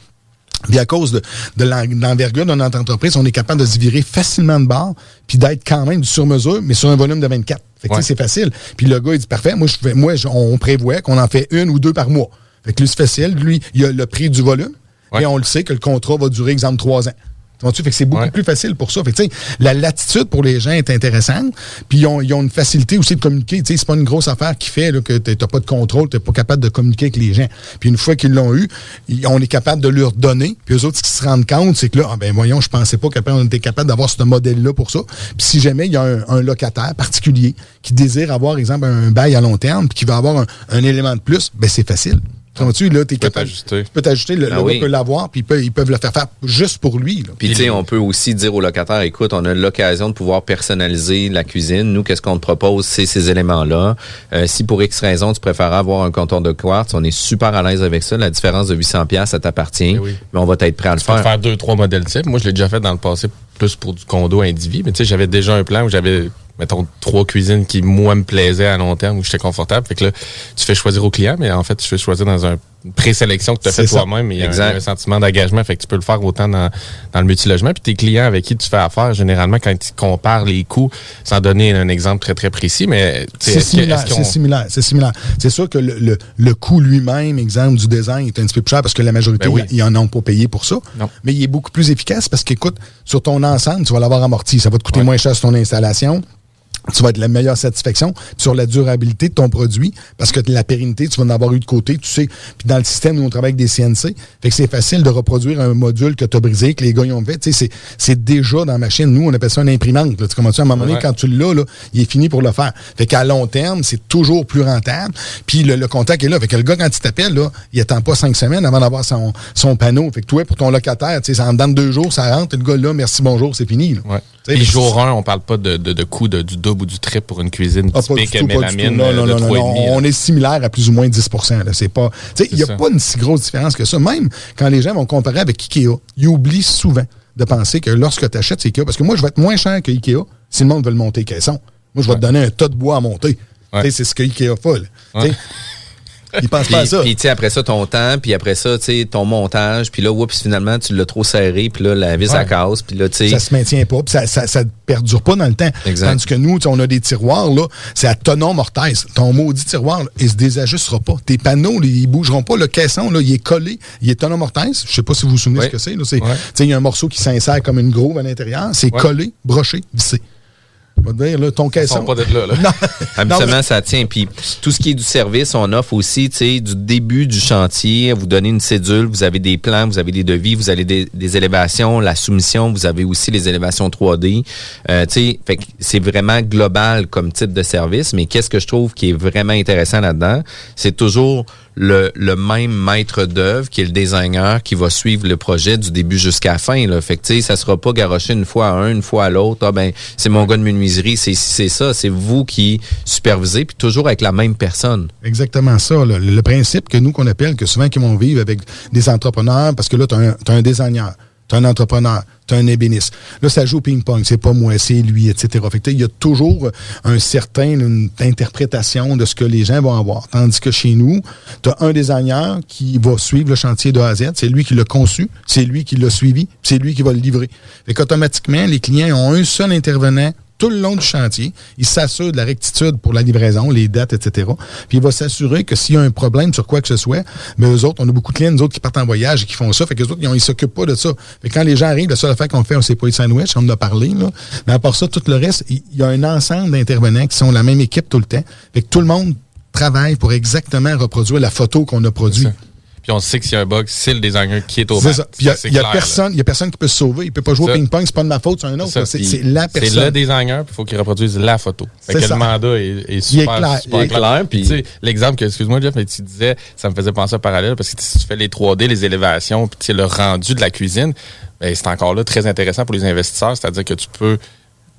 puis à cause de, de l'en- de l'envergure de notre entreprise, on est capable de se virer facilement de bord, puis d'être quand même du sur-mesure, mais sur un volume de 24. Fait que c'est facile. Puis le gars, il dit parfait, moi, je fais, moi je- on prévoit qu'on en fait une ou deux par mois. Fait que lui, c'est facile. Lui, il a le prix du volume, et on le sait que le contrat va durer, exemple, trois ans. Tu? Fait que c'est beaucoup plus facile pour ça. Fait que, tu la latitude pour les gens est intéressante. Puis ils ont, ils ont une facilité aussi de communiquer. Tu c'est pas une grosse affaire qui fait là, que t'as t'as pas de contrôle, t'es pas capable de communiquer avec les gens. Puis une fois qu'ils l'ont eu, on est capable de leur donner. Puis eux autres, ce qu'ils se rendent compte, c'est que là, ah, ben voyons, je pensais pas qu'après on était capable d'avoir ce modèle-là pour ça. Puis si jamais il y a un, un locataire particulier qui désire avoir, exemple, un bail à long terme, puis qui va avoir un, un élément de plus, ben c'est facile. Comprends-tu? Là, t'es capable. Tu peux t'ajuster. Le, Ah le oui. gars peut l'avoir, puis ils peuvent, ils peuvent le faire faire juste pour lui. là. Puis, tu sais, on peut aussi dire au locataire, écoute, on a l'occasion de pouvoir personnaliser la cuisine. Nous, qu'est-ce qu'on te propose, c'est ces éléments-là. Euh, si pour X raison, tu préfères avoir un comptoir de quartz, on est super à l'aise avec ça. La différence de 800 pièces, ça t'appartient. Mais on va être prêt à le Tu peux faire. faire deux, trois modèles types. Moi, je l'ai déjà fait dans le passé, plus pour du condo individu. Mais tu sais, j'avais déjà un plan où j'avais, mettons, trois cuisines qui, moi, me plaisaient à long terme, où j'étais confortable. Fait que là, tu fais choisir au client, mais en fait, tu fais choisir dans un une présélection que tu as fait toi-même. Il y a un, sentiment d'engagement. Fait que tu peux le faire autant dans, dans le multilogement. Puis tes clients avec qui tu fais affaire, généralement, quand ils comparent les coûts, sans donner un exemple très, très précis, mais C'est que- similaire, c'est similaire, c'est similaire. C'est sûr que le, le, le coût lui-même, exemple du design, est un petit peu plus cher parce que la majorité, Ben oui. ils en ont pas payé pour ça. Mais il est beaucoup plus efficace parce qu'écoute, sur ton ensemble, tu vas l'avoir amorti. Ça va te coûter moins cher sur ton installation. Tu vas être la meilleure satisfaction sur la durabilité de ton produit parce que la pérennité, tu vas en avoir eu de côté, tu sais. Puis dans le système où on travaille avec des CNC, fait que c'est facile de reproduire un module que tu as brisé, que les gars ils ont fait. Tu sais, c'est- déjà dans la machine. Nous, on appelle ça une imprimante. là. Tu comprends À un moment donné, Ouais. quand tu l'as, là, il est fini pour le faire. Fait qu'à long terme, c'est toujours plus rentable. Puis le, le contact est là. Fait que le gars, quand il t'appelle, là, il attend pas cinq semaines avant d'avoir son, son panneau. Fait que toi, pour ton locataire, tu sais, ça en donne deux jours, ça rentre, le gars là, merci, bonjour, c'est fini. là. Puis jour 1, on parle pas de, de, de coût de- du double ou du triple pour une cuisine Ah, typique tout, mélamine. Non, euh, non, de non, non, 3,5. non. là. On est similaire à plus ou moins 10 là. C'est pas. Il n'y a ça. pas une si grosse différence que ça. Même quand les gens vont comparer avec Ikea, ils oublient souvent de penser que lorsque tu achètes Ikea, parce que moi, je vais être moins cher que Ikea si le monde veut le monter caisson. Moi, je vais te donner un tas de bois à monter. C'est ce que Ikea fait. Ils pensent Puis, pas à ça. puis, tu sais, après ça, ton temps, puis après ça, tu sais, ton montage, puis là, oups, finalement, tu l'as trop serré, puis là, la vis, Ouais. elle casse, puis là, tu sais... Ça se maintient pas, puis ça, ça, ça perdure pas dans le temps. Exact. Tandis que nous, tu sais, on a des tiroirs, là, c'est à tonon mortaise. Ton maudit tiroir, là, il se désajustera pas. Tes panneaux, là, ils bougeront pas. Le caisson, là, il est collé, il est tonon mortaise. Je sais pas si vous vous souvenez Ouais. ce que c'est. là. C'est- Ouais. tu sais, Il y a un morceau qui s'insère comme une groove à l'intérieur. C'est Ouais. collé, broché, vissé. Te dire, là, ton caisson. sont pas d'être là, là. Non. Habituellement, ça tient. Puis tout ce qui est du service, on offre aussi, tu sais, du début du chantier, vous donnez une cédule, vous avez des plans, vous avez des devis, vous avez des, des élévations, la soumission, vous avez aussi les élévations 3D. Euh, tu sais, fait que c'est vraiment global comme type de service. Mais qu'est-ce que je trouve qui est vraiment intéressant là-dedans, c'est toujours le, même maître d'œuvre qui est le designer qui va suivre le projet du début jusqu'à la fin. Là. Fait que, ça sera pas garoché une fois à un, une fois à l'autre. Ah, ben, c'est mon gars de menuiserie, c'est ça. C'est vous qui supervisez, puis toujours avec la même personne. Exactement ça. Le, principe que nous, qu'on appelle, que souvent qui vont vivre avec des entrepreneurs, parce que là, tu as, un designer, tu un entrepreneur, tu un ébéniste. Là, ça joue au ping-pong. C'est pas moi, c'est lui, etc. Fait il y a toujours un certain, une interprétation de ce que les gens vont avoir. Tandis que chez nous, tu as un designer qui va suivre le chantier de A. C'est lui qui l'a conçu, c'est lui qui l'a suivi, c'est lui qui va le livrer. Fait qu'automatiquement, les clients ont un seul intervenant tout le long du chantier. Il s'assure de la rectitude pour la livraison, les dates, etc. Puis il va s'assurer que s'il y a un problème sur quoi que ce soit, mais eux autres, on a beaucoup de clients, nous autres, qui partent en voyage et qui font ça. Fait que les autres, ils, ils s'occupent pas de ça. Quand les gens arrivent, la seule affaire qu'on fait, c'est pas les sandwichs, on en a parlé, là. Mais à part ça, tout le reste, il il y a un ensemble d'intervenants qui sont la même équipe tout le temps. Fait que tout le monde travaille pour exactement reproduire la photo qu'on a produite. Puis on sait que s'il y a un bug, c'est le designer qui est au C'est. Puis il y a- C'est il y, a clair, personne, il y a personne qui peut se sauver. Il peut pas jouer au ping-pong, c'est pas de ma faute, c'est un autre. C'est c'est la C'est personne. le designer, puis il faut qu'il reproduise la photo. Fait C'est que ça. le mandat est, est Il est super, clair, super il est clair, Puis, tu sais, l'exemple que, excuse-moi, Jeff, mais tu disais, ça me faisait penser à parallèle, parce que si tu fais les 3D, les élévations, puis tu sais, le rendu de la cuisine, ben, c'est encore là très intéressant pour les investisseurs, c'est-à-dire que tu peux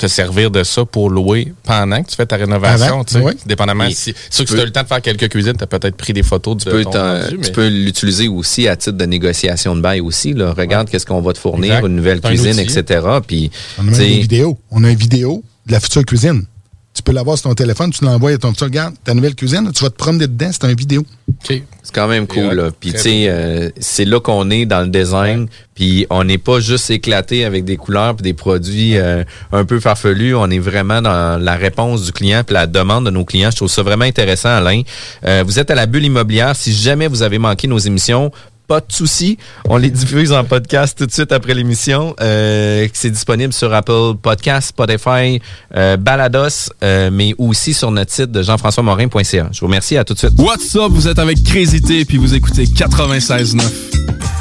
te servir de ça pour louer pendant que tu fais ta rénovation, tu sais. oui. Dépendamment Et si, tu sûr que si tu as eu le temps de faire quelques cuisines, tu as peut-être pris des photos de Tu peux, ton tu peux l'utiliser aussi à titre de négociation de bail aussi. Là. Regarde qu'est-ce qu'on va te fournir, Exact. une nouvelle un cuisine, etc. Puis, On a des vidéos. On a une vidéo de la future cuisine. Tu peux l'avoir sur ton téléphone, tu l'envoies à ton tu regarde ta nouvelle cuisine, tu vas te promener dedans, c'est une vidéo. C'est quand même cool. là. Puis, tu sais, euh, c'est là qu'on est dans le design. Puis, on n'est pas juste éclaté avec des couleurs puis des produits euh, un peu farfelus. On est vraiment dans la réponse du client puis la demande de nos clients. Je trouve ça vraiment intéressant, Alain. Euh, vous êtes à la bulle immobilière. Si jamais vous avez manqué nos émissions, pas de souci. On les diffuse en podcast tout de suite après l'émission. Euh, c'est disponible sur Apple Podcast, Spotify, euh, Balados, euh, mais aussi sur notre site de jean-françois-morin.ca. Je vous remercie. À tout de suite. What's up? Vous êtes avec T puis vous écoutez 96.9.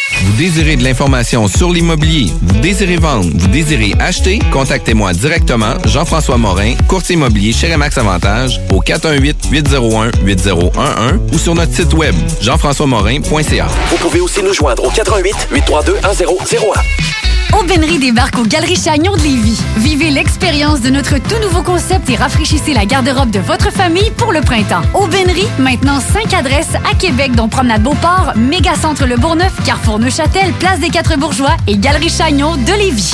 Vous désirez de l'information sur l'immobilier, vous désirez vendre, vous désirez acheter, contactez-moi directement, Jean-François Morin, courtier immobilier chez Remax Avantage, au 418-801-8011 ou sur notre site web, jean-françois-morin.ca. Vous pouvez aussi nous joindre au 88 832 1001. Aubainerie débarque aux Galeries Chagnon de Lévis. Vivez l'expérience de notre tout nouveau concept et rafraîchissez la garde-robe de votre famille pour le printemps. Aubainerie, maintenant 5 adresses à Québec, dont Promenade Beauport, Méga Centre Le Bourgneuf, Carrefour Neuchâtel, Place des Quatre Bourgeois et Galerie Chagnon de Lévis.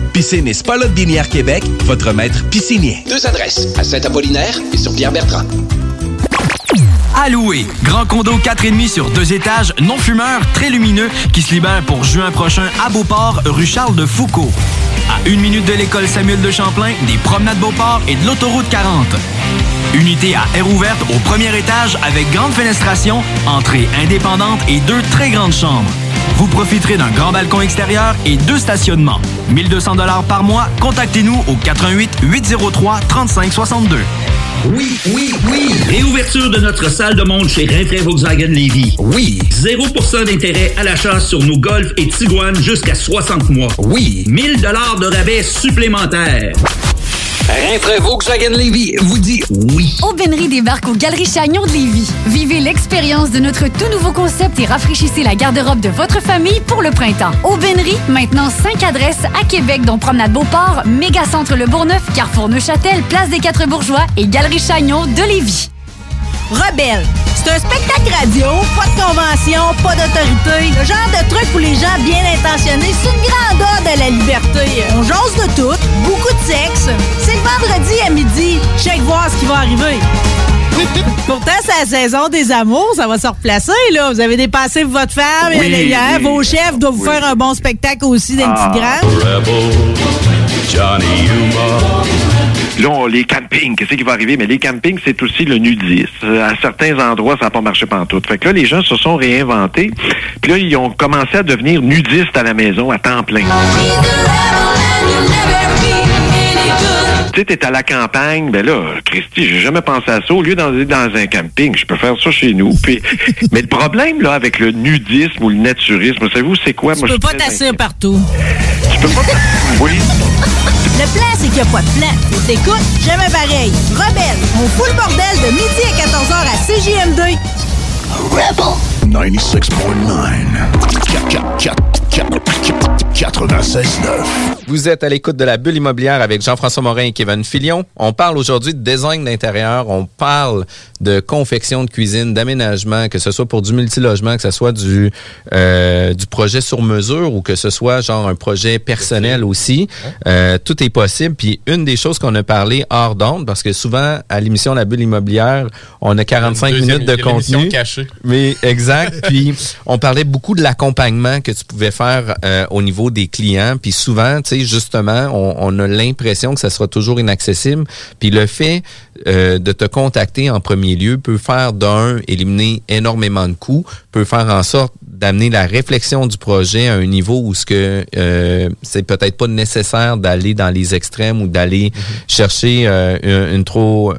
Piscine et Spa Binière Québec, votre maître piscinier. Deux adresses, à Saint-Apollinaire et sur Pierre-Bertrand. À louer. Grand condo 4,5 sur deux étages, non fumeur, très lumineux, qui se libère pour juin prochain à Beauport, rue Charles de Foucault. À une minute de l'école Samuel de Champlain, des promenades Beauport et de l'autoroute 40. Unité à air ouverte au premier étage avec grande fenestration, entrée indépendante et deux très grandes chambres. Vous profiterez d'un grand balcon extérieur et deux stationnements. 1200 dollars par mois. Contactez-nous au 88 803 3562. Oui, oui, oui. Réouverture de notre salle de monde chez Rinfrae Volkswagen Lévy. Oui. 0% d'intérêt à l'achat sur nos Golf et Tiguan jusqu'à 60 mois. Oui. 1000 dollars de rabais supplémentaires. Rinfrae Volkswagen Lévy vous dit oui. Aubainerie débarque aux Galeries Chagnon de Lévis. Vivez l'expérience de notre tout nouveau concept et rafraîchissez la garde-robe de votre famille pour le printemps. Aubainerie, maintenant 5 adresses à Québec, dont Promenade Beauport, Mégacentre Le Bourgneuf, Carrefour Neuchâtel, Place des Quatre Bourgeois et Galerie Chagnon de Lévis. Rebelle. C'est un spectacle radio, pas de convention, pas d'autorité. Le genre de truc pour les gens bien intentionnés. C'est une grande ode à la liberté. On jase de tout, beaucoup de sexe. C'est le vendredi à midi. Check voir ce qui va arriver. Pourtant, c'est la saison des amours, ça va se replacer, là. Vous avez dépassé votre femme, Oui, et oui. vos chefs doivent vous Oui. faire un bon spectacle aussi d'un Ah, petit grand. Rebel, Johnny Yuma. Là, on- les campings, qu'est-ce qui va arriver? Mais les campings, c'est aussi le nudisme. Euh, À certains endroits, ça n'a pas marché pantoute. Fait que là, les gens se sont réinventés. Puis là, ils ont commencé à devenir nudistes à la maison à temps plein. Tu sais, t'es à la campagne, ben là, Christy, j'ai jamais pensé à ça. Au lieu d'aller dans un camping, je peux faire ça chez nous. Puis, mais le problème, là, avec le nudisme ou le naturisme, savez-vous, c'est quoi? Tu Moi, je peux pas t'asseoir partout. Tu peux pas... Oui. Le plan, c'est qu'il n'y a pas de plan. T'écoutes, jamais pareil. Rebelle, on fout le bordel de midi à 14h à CJM2. Rebel 96.9. Vous êtes à l'écoute de la bulle immobilière avec Jean-François Morin et Kevin Filion. On parle aujourd'hui de design d'intérieur, on parle de confection de cuisine, d'aménagement, que ce soit pour du multilogement, que ce soit du euh, du projet sur mesure ou que ce soit genre un projet personnel aussi. Euh, tout est possible. Puis une des choses qu'on a parlé hors d'onde, parce que souvent à l'émission La bulle immobilière, on a 45 Deuxième- minutes de contenu. cachée. Mais exact. Puis on parlait beaucoup de l'accompagnement que tu pouvais faire euh, au niveau des clients. Puis souvent, tu sais, justement, on, on a l'impression que ça sera toujours inaccessible. Puis le fait euh, de te contacter en premier lieu peut faire d'un éliminer énormément de coûts, peut faire en sorte d'amener la réflexion du projet à un niveau où ce que euh, c'est peut-être pas nécessaire d'aller dans les extrêmes ou d'aller chercher euh, une, une trop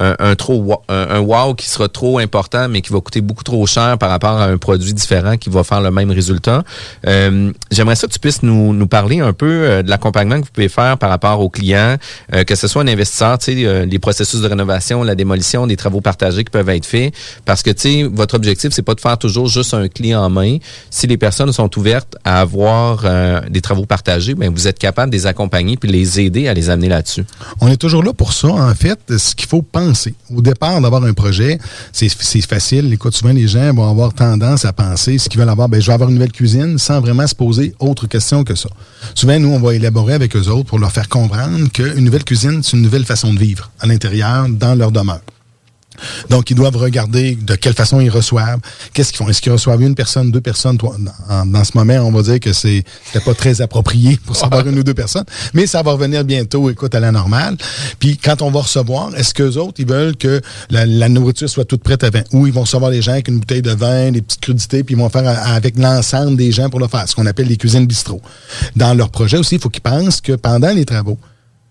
un, un trop un, wow qui sera trop important mais qui va coûter beaucoup trop cher par rapport à un produit différent qui va faire le même résultat. Euh, J'aimerais ça que tu puisses nous, nous parler un peu euh, de l'accompagnement que vous pouvez faire par rapport aux clients, euh, que ce soit un investisseur, tu sais, euh, les processus de rénovation, la démolition, des travaux partagés qui peuvent être faits, parce que tu sais, votre objectif c'est pas de faire toujours juste un clé en main. Si les personnes sont ouvertes à avoir euh, des travaux partagés, ben vous êtes capable de les accompagner puis les aider à les amener là-dessus. On est toujours là pour ça. En fait, ce qu'il faut penser, au départ d'avoir un projet, c'est facile. Souvent les gens vont avoir tendance à penser ce qu'ils veulent avoir, ben, je vais avoir une nouvelle cuisine sans vraiment se poser autre question que ça. Souvent, nous, on va élaborer avec eux autres pour leur faire comprendre qu'une nouvelle cuisine, c'est une nouvelle façon de vivre à l'intérieur, dans leur demeure. Donc, ils doivent regarder de quelle façon ils reçoivent. Qu'est-ce qu'ils font? Est-ce qu'ils reçoivent une personne, deux personnes? Trois? Dans, dans ce moment, on va dire que c'est pas très approprié pour savoir une ou deux personnes. Mais ça va revenir bientôt, écoute, à la normale. Puis, quand on va recevoir, est-ce qu'eux autres, ils veulent que la, la nourriture soit toute prête avant? Ou ils vont recevoir les gens avec une bouteille de vin, des petites crudités, puis ils vont faire avec l'ensemble des gens pour le faire, ce qu'on appelle les cuisines bistrot. Dans leur projet aussi, il faut qu'ils pensent que pendant les travaux,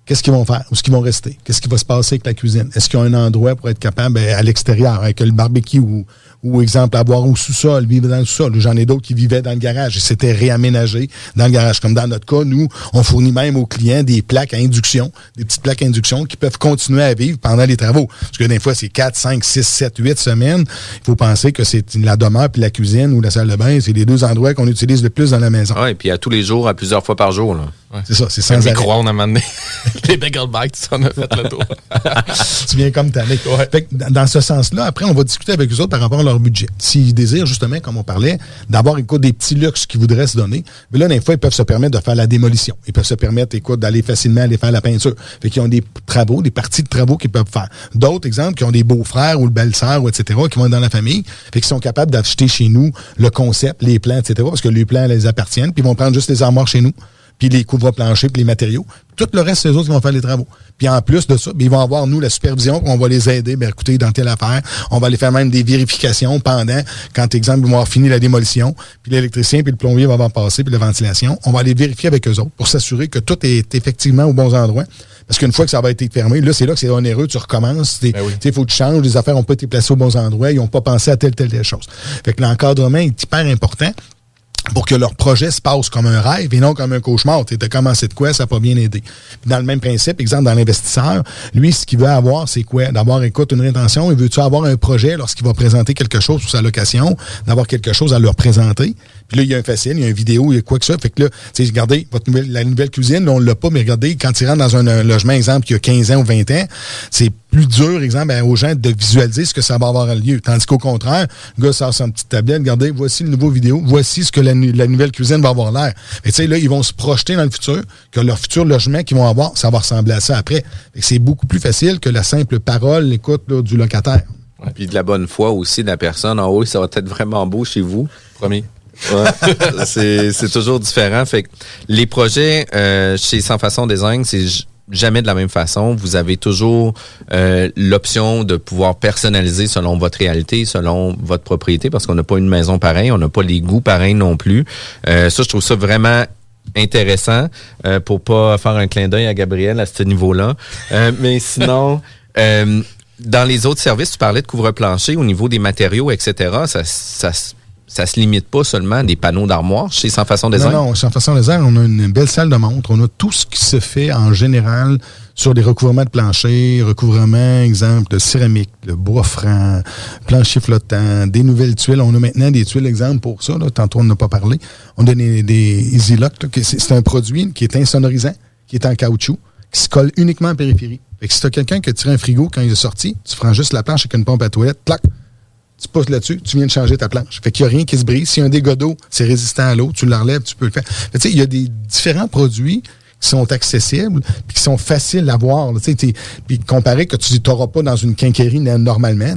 Qu'est-ce qu'ils vont faire? Où est-ce qu'ils vont rester? Qu'est-ce qui va se passer avec la cuisine? Est-ce qu'ils ont un endroit pour être capable ben, à l'extérieur, avec le barbecue ou, ou exemple, avoir au sous-sol, vivre dans le sous-sol? J'en ai d'autres qui vivaient dans le garage et c'était réaménagé dans le garage. Comme dans notre cas, nous, on fournit même aux clients des plaques à induction, des petites plaques à induction qui peuvent continuer à vivre pendant les travaux. Parce que des fois, c'est 4, 5, 6, 7, 8 semaines. Il faut penser que c'est la demeure puis la cuisine ou la salle de bain, c'est les deux endroits qu'on utilise le plus dans la maison. Oui, puis à tous les jours, à plusieurs fois par jour. Là. C'est ça, c'est sans arrêt. à un moment donné. Les bagel bites, ça, on a fait le tour. tu viens comme. Fait que dans ce sens-là, après, on va discuter avec eux autres par rapport à leur budget. S'ils désirent, justement, comme on parlait, d'avoir, écoute, des petits luxes qu'ils voudraient se donner, mais là, des fois, ils peuvent se permettre de faire la démolition. Ils peuvent se permettre, écoute, d'aller facilement aller faire la peinture. Fait qu'ils ont des travaux, des parties de travaux qu'ils peuvent faire. D'autres, exemples, qui ont des beaux-frères ou le belle-sœur, etc., qui vont être dans la famille, fait qu'ils sont capables d'acheter chez nous le concept, les plans, etc., parce que les plans les appartiennent, puis ils vont prendre juste les armoires chez nous puis les couvre-planchers, puis les matériaux. Tout le reste, c'est eux autres qui vont faire les travaux. Puis en plus de ça, ben, ils vont avoir, nous, la supervision, on va les aider, ben, écoutez, dans telle affaire. On va aller faire même des vérifications pendant, quand, exemple, ils vont avoir fini la démolition, puis l'électricien, puis le plombier va avoir passé, puis la ventilation. On va aller vérifier avec eux autres pour s'assurer que tout est effectivement au bon endroit. Parce qu'une fois que ça va être fermé, là, c'est là que c'est onéreux, tu recommences. Il faut que tu changes, les affaires n'ont pas été placées aux bons endroits, ils n'ont pas pensé à telle, telle, telle chose. Fait que l'encadrement est hyper important pour que leur projet se passe comme un rêve et non comme un cauchemar. Tu as commencé de quoi, ça n'a pas bien aidé. Dans le même principe, exemple, dans l'investisseur, lui, ce qu'il veut avoir, c'est quoi? D'avoir, écoute, une rétention, il veut-tu avoir un projet lorsqu'il va présenter quelque chose sur sa location, d'avoir quelque chose à leur présenter? Puis là, il y a un facile, il y a une vidéo, il y a quoi que ça. Fait que là, tu sais, regardez, votre nouvelle, la nouvelle cuisine, là, on l'a pas, mais regardez, quand il rentre dans un, logement, exemple, qui a 15 ans ou 20 ans, c'est plus dur, exemple, ben, aux gens de visualiser ce que ça va avoir lieu. Tandis qu'au contraire, le gars sort son petite tablette, regardez, voici le nouveau vidéo, voici ce que la, nouvelle cuisine va avoir l'air. Et tu sais, là, ils vont se projeter dans le futur, que leur futur logement qu'ils vont avoir, ça va ressembler à ça après. Fait que C'est beaucoup plus facile que la simple parole, écoute, là, du locataire. Puis de la bonne foi aussi de la personne. En haut, ça va être vraiment beau chez vous. Promis. Ouais, c'est toujours différent. Fait que les projets euh, chez Sans Façon Design, c'est jamais de la même façon. Vous avez toujours euh, l'option de pouvoir personnaliser selon votre réalité, selon votre propriété, parce qu'on n'a pas une maison pareille, on n'a pas les goûts pareils non plus. Euh, ça, je trouve ça vraiment intéressant euh, pour pas faire un clin d'œil à Gabriel à ce niveau-là. Euh, mais sinon, euh, dans les autres services, tu parlais de couvre-plancher au niveau des matériaux, etc. Ça, ça, ça se limite pas seulement à des panneaux d'armoire chez Sans Façon Design? Non, non, sans façon laser, on a une belle salle de montre. On a tout ce qui se fait en général sur des recouvrements de plancher, recouvrements, exemple, de céramique, le bois franc, plancher flottant, des nouvelles tuiles. On a maintenant des tuiles, exemple, pour ça. Là. Tantôt, on n'a pas parlé. On a des, des Easy Lock. C'est un produit qui est insonorisant, qui est en caoutchouc, qui se colle uniquement en périphérie. Si tu as quelqu'un qui a tiré un frigo quand il est sorti, tu prends juste la planche avec une pompe à toilette, clac, tu poses là-dessus, tu viens de changer ta planche. Fait qu'il n'y a rien qui se brise. S'il y a un dégât d'eau, c'est résistant à l'eau, tu la relèves, tu peux le faire. Tu sais, il y a des différents produits qui sont accessibles qui sont faciles à voir. là, Puis comparé que tu n'auras pas dans une quincaillerie normalement,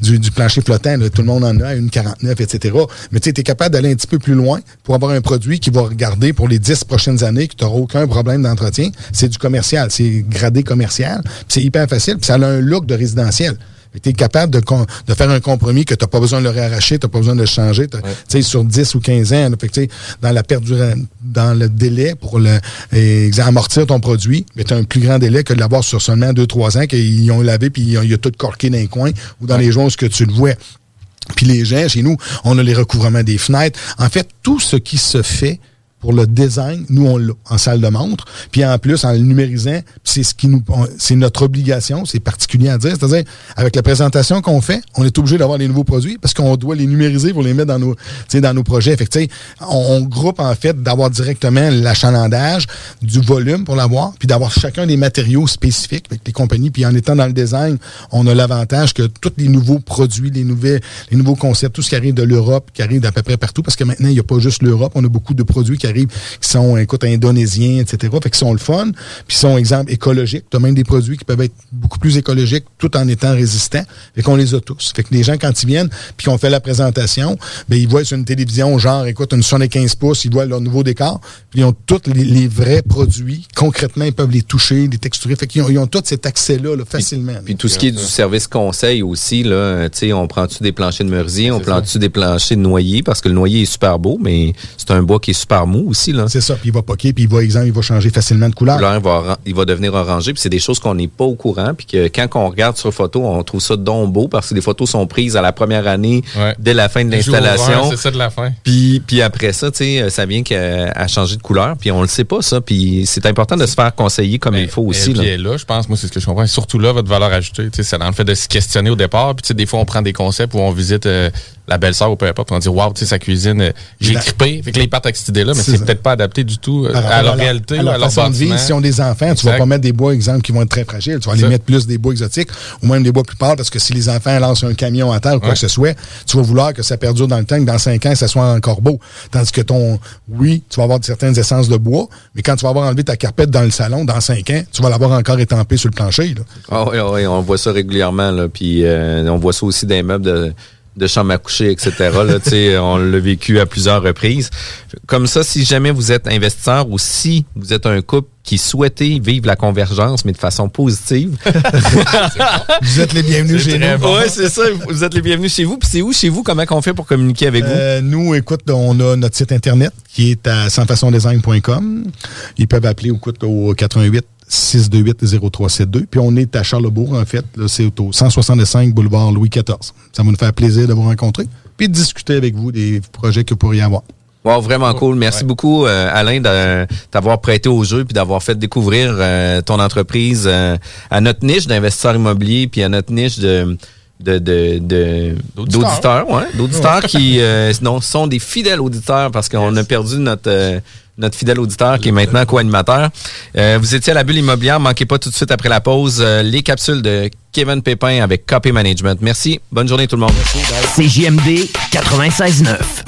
du, du plancher flottant, là, tout le monde en a, une 49, etc. Mais tu es capable d'aller un petit peu plus loin pour avoir un produit qui va regarder pour les 10 prochaines années, que tu n'auras aucun problème d'entretien. C'est du commercial, c'est gradé commercial. C'est hyper facile, puis ça a un look de résidentiel. Tu es capable de, de faire un compromis que tu n'as pas besoin de le réarracher, tu n'as pas besoin de le changer. sais, Sur 10 ou 15 ans, là, fait dans la perdura- dans le délai pour le, eh, amortir ton produit, tu as un plus grand délai que de l'avoir sur seulement 2-3 ans, qu'ils ont lavé puis il y a tout corqué dans les coins ou dans les joints que tu le vois. Puis les gens, chez nous, on a les recouvrements des fenêtres. En fait, tout ce qui se fait pour le design, nous, on l'a en salle de montre. Puis en plus, en le numérisant, c'est ce qui nous, c'est notre obligation, c'est particulier à dire. C'est-à-dire, avec la présentation qu'on fait, on est obligé d'avoir les nouveaux produits parce qu'on doit les numériser pour les mettre dans nos, dans nos projets. On groupe, en fait, d'avoir directement l'achalandage, du volume pour l'avoir, puis d'avoir chacun des matériaux spécifiques avec les compagnies. Puis en étant dans le design, on a l'avantage que tous les nouveaux produits, les, nouvelles, les nouveaux concepts, tout ce qui arrive de l'Europe, qui arrive d'à peu près partout, parce que maintenant, il n'y a pas juste l'Europe, on a beaucoup de produits qui arrivent qui sont, écoute, indonésiens, etc. Fait qu'ils sont le fun. Puis ils sont, exemple, écologiques. Tu as même des produits qui peuvent être beaucoup plus écologiques tout en étant résistants. Fait qu'on les a tous. Fait que les gens, quand ils viennent, puis qu'on fait la présentation, ben, ils voient sur une télévision, genre, écoute, une 75 pouces, ils voient leur nouveau décor. Puis ils ont tous les, les vrais produits. Concrètement, ils peuvent les toucher, les texturer. Fait qu'ils ont, ils ont tout cet accès-là, là, facilement. Puis tout ce qui est du service conseil aussi, là, tu sais, on prend-tu des planchers de merisier, on prend-tu des planchers de noyer, parce que le noyer est super beau, mais c'est un bois qui est super mou aussi. C'est ça, puis il va poquer, puis il va, exemple, il va changer facilement de couleur. couleur, il va, il va devenir orangé, puis c'est des choses qu'on n'est pas au courant, puis que quand on regarde sur photo, on trouve ça donc beau, parce que les photos sont prises à la première année, dès la fin de l'installation. c'est ça de la fin. Puis, puis après ça, tu sais, ça vient qu'à à changer de couleur, puis on le sait pas ça, puis c'est important de se faire conseiller comme il faut aussi. Et là. puis là, je pense, moi, c'est ce que je comprends. Et surtout là, votre valeur ajoutée, c'est dans le fait de se questionner au départ. Puis, des fois, on prend des concepts où on visite euh, la belle-sœur ou peu importe, on dit, waouh, tu sais, sa cuisine, euh, j'ai La- trippé. Fait que là, ils partent avec cette idée-là, mais C'est peut-être pas adapté du tout euh, à leur la- réalité, à leur à leur façon de vivre. Si on a des enfants, tu vas Exact. pas mettre des bois, exemple, qui vont être très fragiles. Tu vas aller mettre plus des bois exotiques ou même des bois plus pâles parce que si les enfants lancent un camion à terre ou quoi Ouais. que ce soit, tu vas vouloir que ça perdure dans le temps, que dans cinq ans, ça soit encore beau. Tandis que ton, oui, tu vas avoir certaines essences de bois, mais quand tu vas avoir enlevé ta carpette dans le salon, dans cinq ans, tu vas l'avoir encore étampé sur le plancher. là. Ah oui, ah oui, on voit ça régulièrement, là. Puis euh, on voit ça aussi dans les meubles de, de chambre à coucher, etc. Là, on l'a vécu à plusieurs reprises. Comme ça, si jamais vous êtes investisseur ou si vous êtes un couple qui souhaitez vivre la convergence, mais de façon positive. vous êtes les bienvenus chez nous. Oui, c'est ça. Vous êtes les bienvenus chez vous. Puis c'est où chez vous? Comment on fait pour communiquer avec vous? Euh, nous, écoute, on a notre site internet qui est à sansfaçondesign.com. Ils peuvent appeler écoute, au 88 628 0372. Puis on est à Charlebourg, en fait. Là, c'est au 165 boulevard Louis XIV. Ça va nous faire plaisir de vous rencontrer. Puis de discuter avec vous des projets que vous pourriez avoir. Wow, vraiment cool. Merci beaucoup, euh, Alain, de t'avoir prêté au jeu puis d'avoir fait découvrir euh, ton entreprise euh, à notre niche d'investisseurs immobiliers puis à notre niche de de de de- d'auditeurs, ouais, d'auditeurs qui euh, non, sont des fidèles auditeurs parce qu'on a perdu notre euh, notre fidèle auditeur qui est maintenant co-animateur. Euh, vous étiez à la bulle immobilière, manquez pas tout de suite après la pause euh, les capsules de Kevin Pépin avec Copy Management. Merci. Bonne journée tout le monde. CJMD 96.9.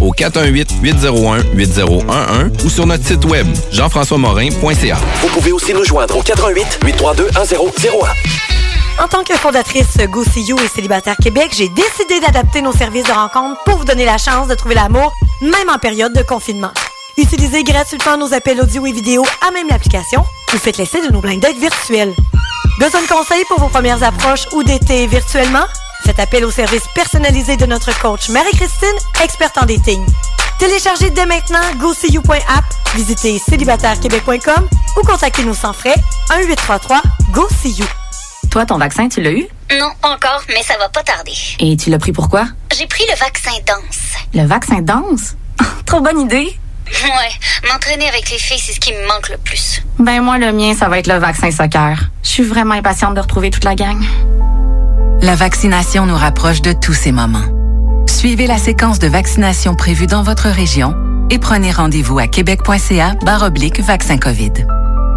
au 418-801-8011 ou sur notre site web, jean-françois-morin.ca. Vous pouvez aussi nous joindre au 88 832 1001. En tant que fondatrice Go See You et Célibataire Québec, j'ai décidé d'adapter nos services de rencontre pour vous donner la chance de trouver l'amour, même en période de confinement. Utilisez gratuitement nos appels audio et vidéo à même l'application. Vous faites l'essai de nos blind dates virtuels. Besoin de conseils pour vos premières approches ou d'été virtuellement? Faites appel au service personnalisé de notre coach Marie-Christine, experte en dating. Téléchargez dès maintenant GoSeeYou.app, visitez célibatairequebec.com ou contactez-nous sans frais 1-833-GO-SEE-YOU. Toi, ton vaccin, tu l'as eu? Non, pas encore, mais ça va pas tarder. Et tu l'as pris pourquoi? J'ai pris le vaccin danse. Le vaccin danse? Trop bonne idée! Ouais, m'entraîner avec les filles, c'est ce qui me manque le plus. Ben moi, le mien, ça va être le vaccin soccer. Je suis vraiment impatiente de retrouver toute la gang. La vaccination nous rapproche de tous ces moments. Suivez la séquence de vaccination prévue dans votre région et prenez rendez-vous à québec.ca vaccin COVID.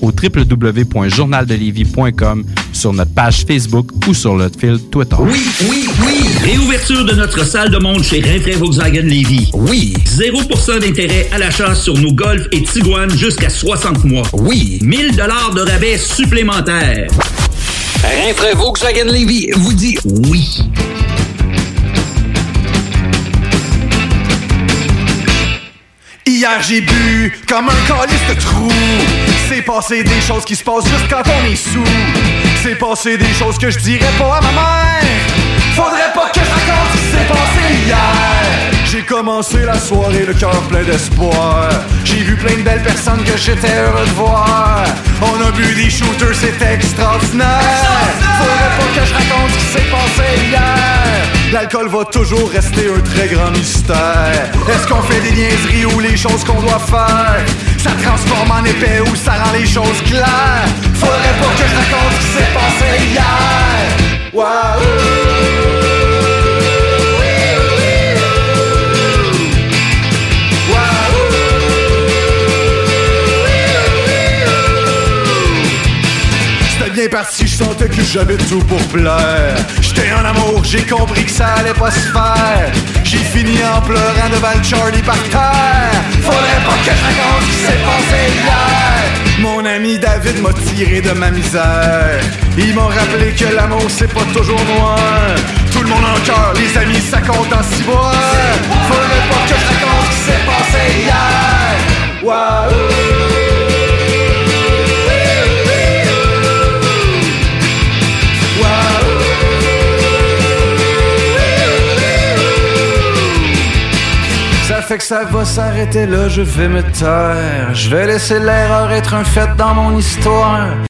au www.journaldelévis.com, sur notre page Facebook ou sur notre fil Twitter. Oui, oui, oui! Réouverture de notre salle de monde chez Rinfrae Volkswagen Lévis. Oui. 0% d'intérêt à l'achat sur nos Golf et Tiguan jusqu'à 60 mois. Oui. 1000 dollars de rabais supplémentaires. Rinfrae Volkswagen Lévis vous dit oui. Hier j'ai bu comme un calice de trou. C'est passé des choses qui se passent juste quand on est sous. C'est passé des choses que je dirais pas à ma mère. Faudrait pas que je raconte ce qui s'est passé hier. J'ai commencé la soirée le cœur plein d'espoir. J'ai vu plein de belles personnes que j'étais heureux de voir. On a bu des shooters, c'était extraordinaire. Faudrait pas que je raconte ce qui s'est passé hier. L'alcool va toujours rester un très grand mystère. Est-ce qu'on fait des niaiseries ou les choses qu'on doit faire? Ça transforme en épais ou ça rend les choses claires? Faudrait pas que je raconte ce qui s'est passé hier. Waouh! Parti, je sentais que j'avais tout pour plaire. J'étais en amour, j'ai compris que ça allait pas se faire. J'ai fini en pleurant devant Charlie par terre. Faudrait pas que je raconte ce qui s'est passé hier. Mon ami David m'a tiré de ma misère. Ils m'ont rappelé que l'amour c'est pas toujours noir. Tout le monde en cœur, les amis ça compte en six mois. Faudrait pas que je raconte ce qui s'est passé hier. Waouh! Fait que ça va s'arrêter là, je vais me taire. Je vais laisser l'erreur être un fait dans mon histoire.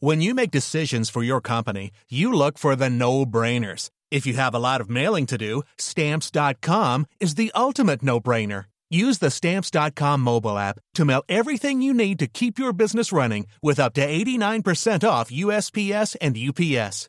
When you make decisions for your company, you look for the no-brainers. If you have a lot of mailing to do, stamps.com is the ultimate no-brainer. Use the stamps.com mobile app to mail everything you need to keep your business running with up to 89% off USPS and UPS.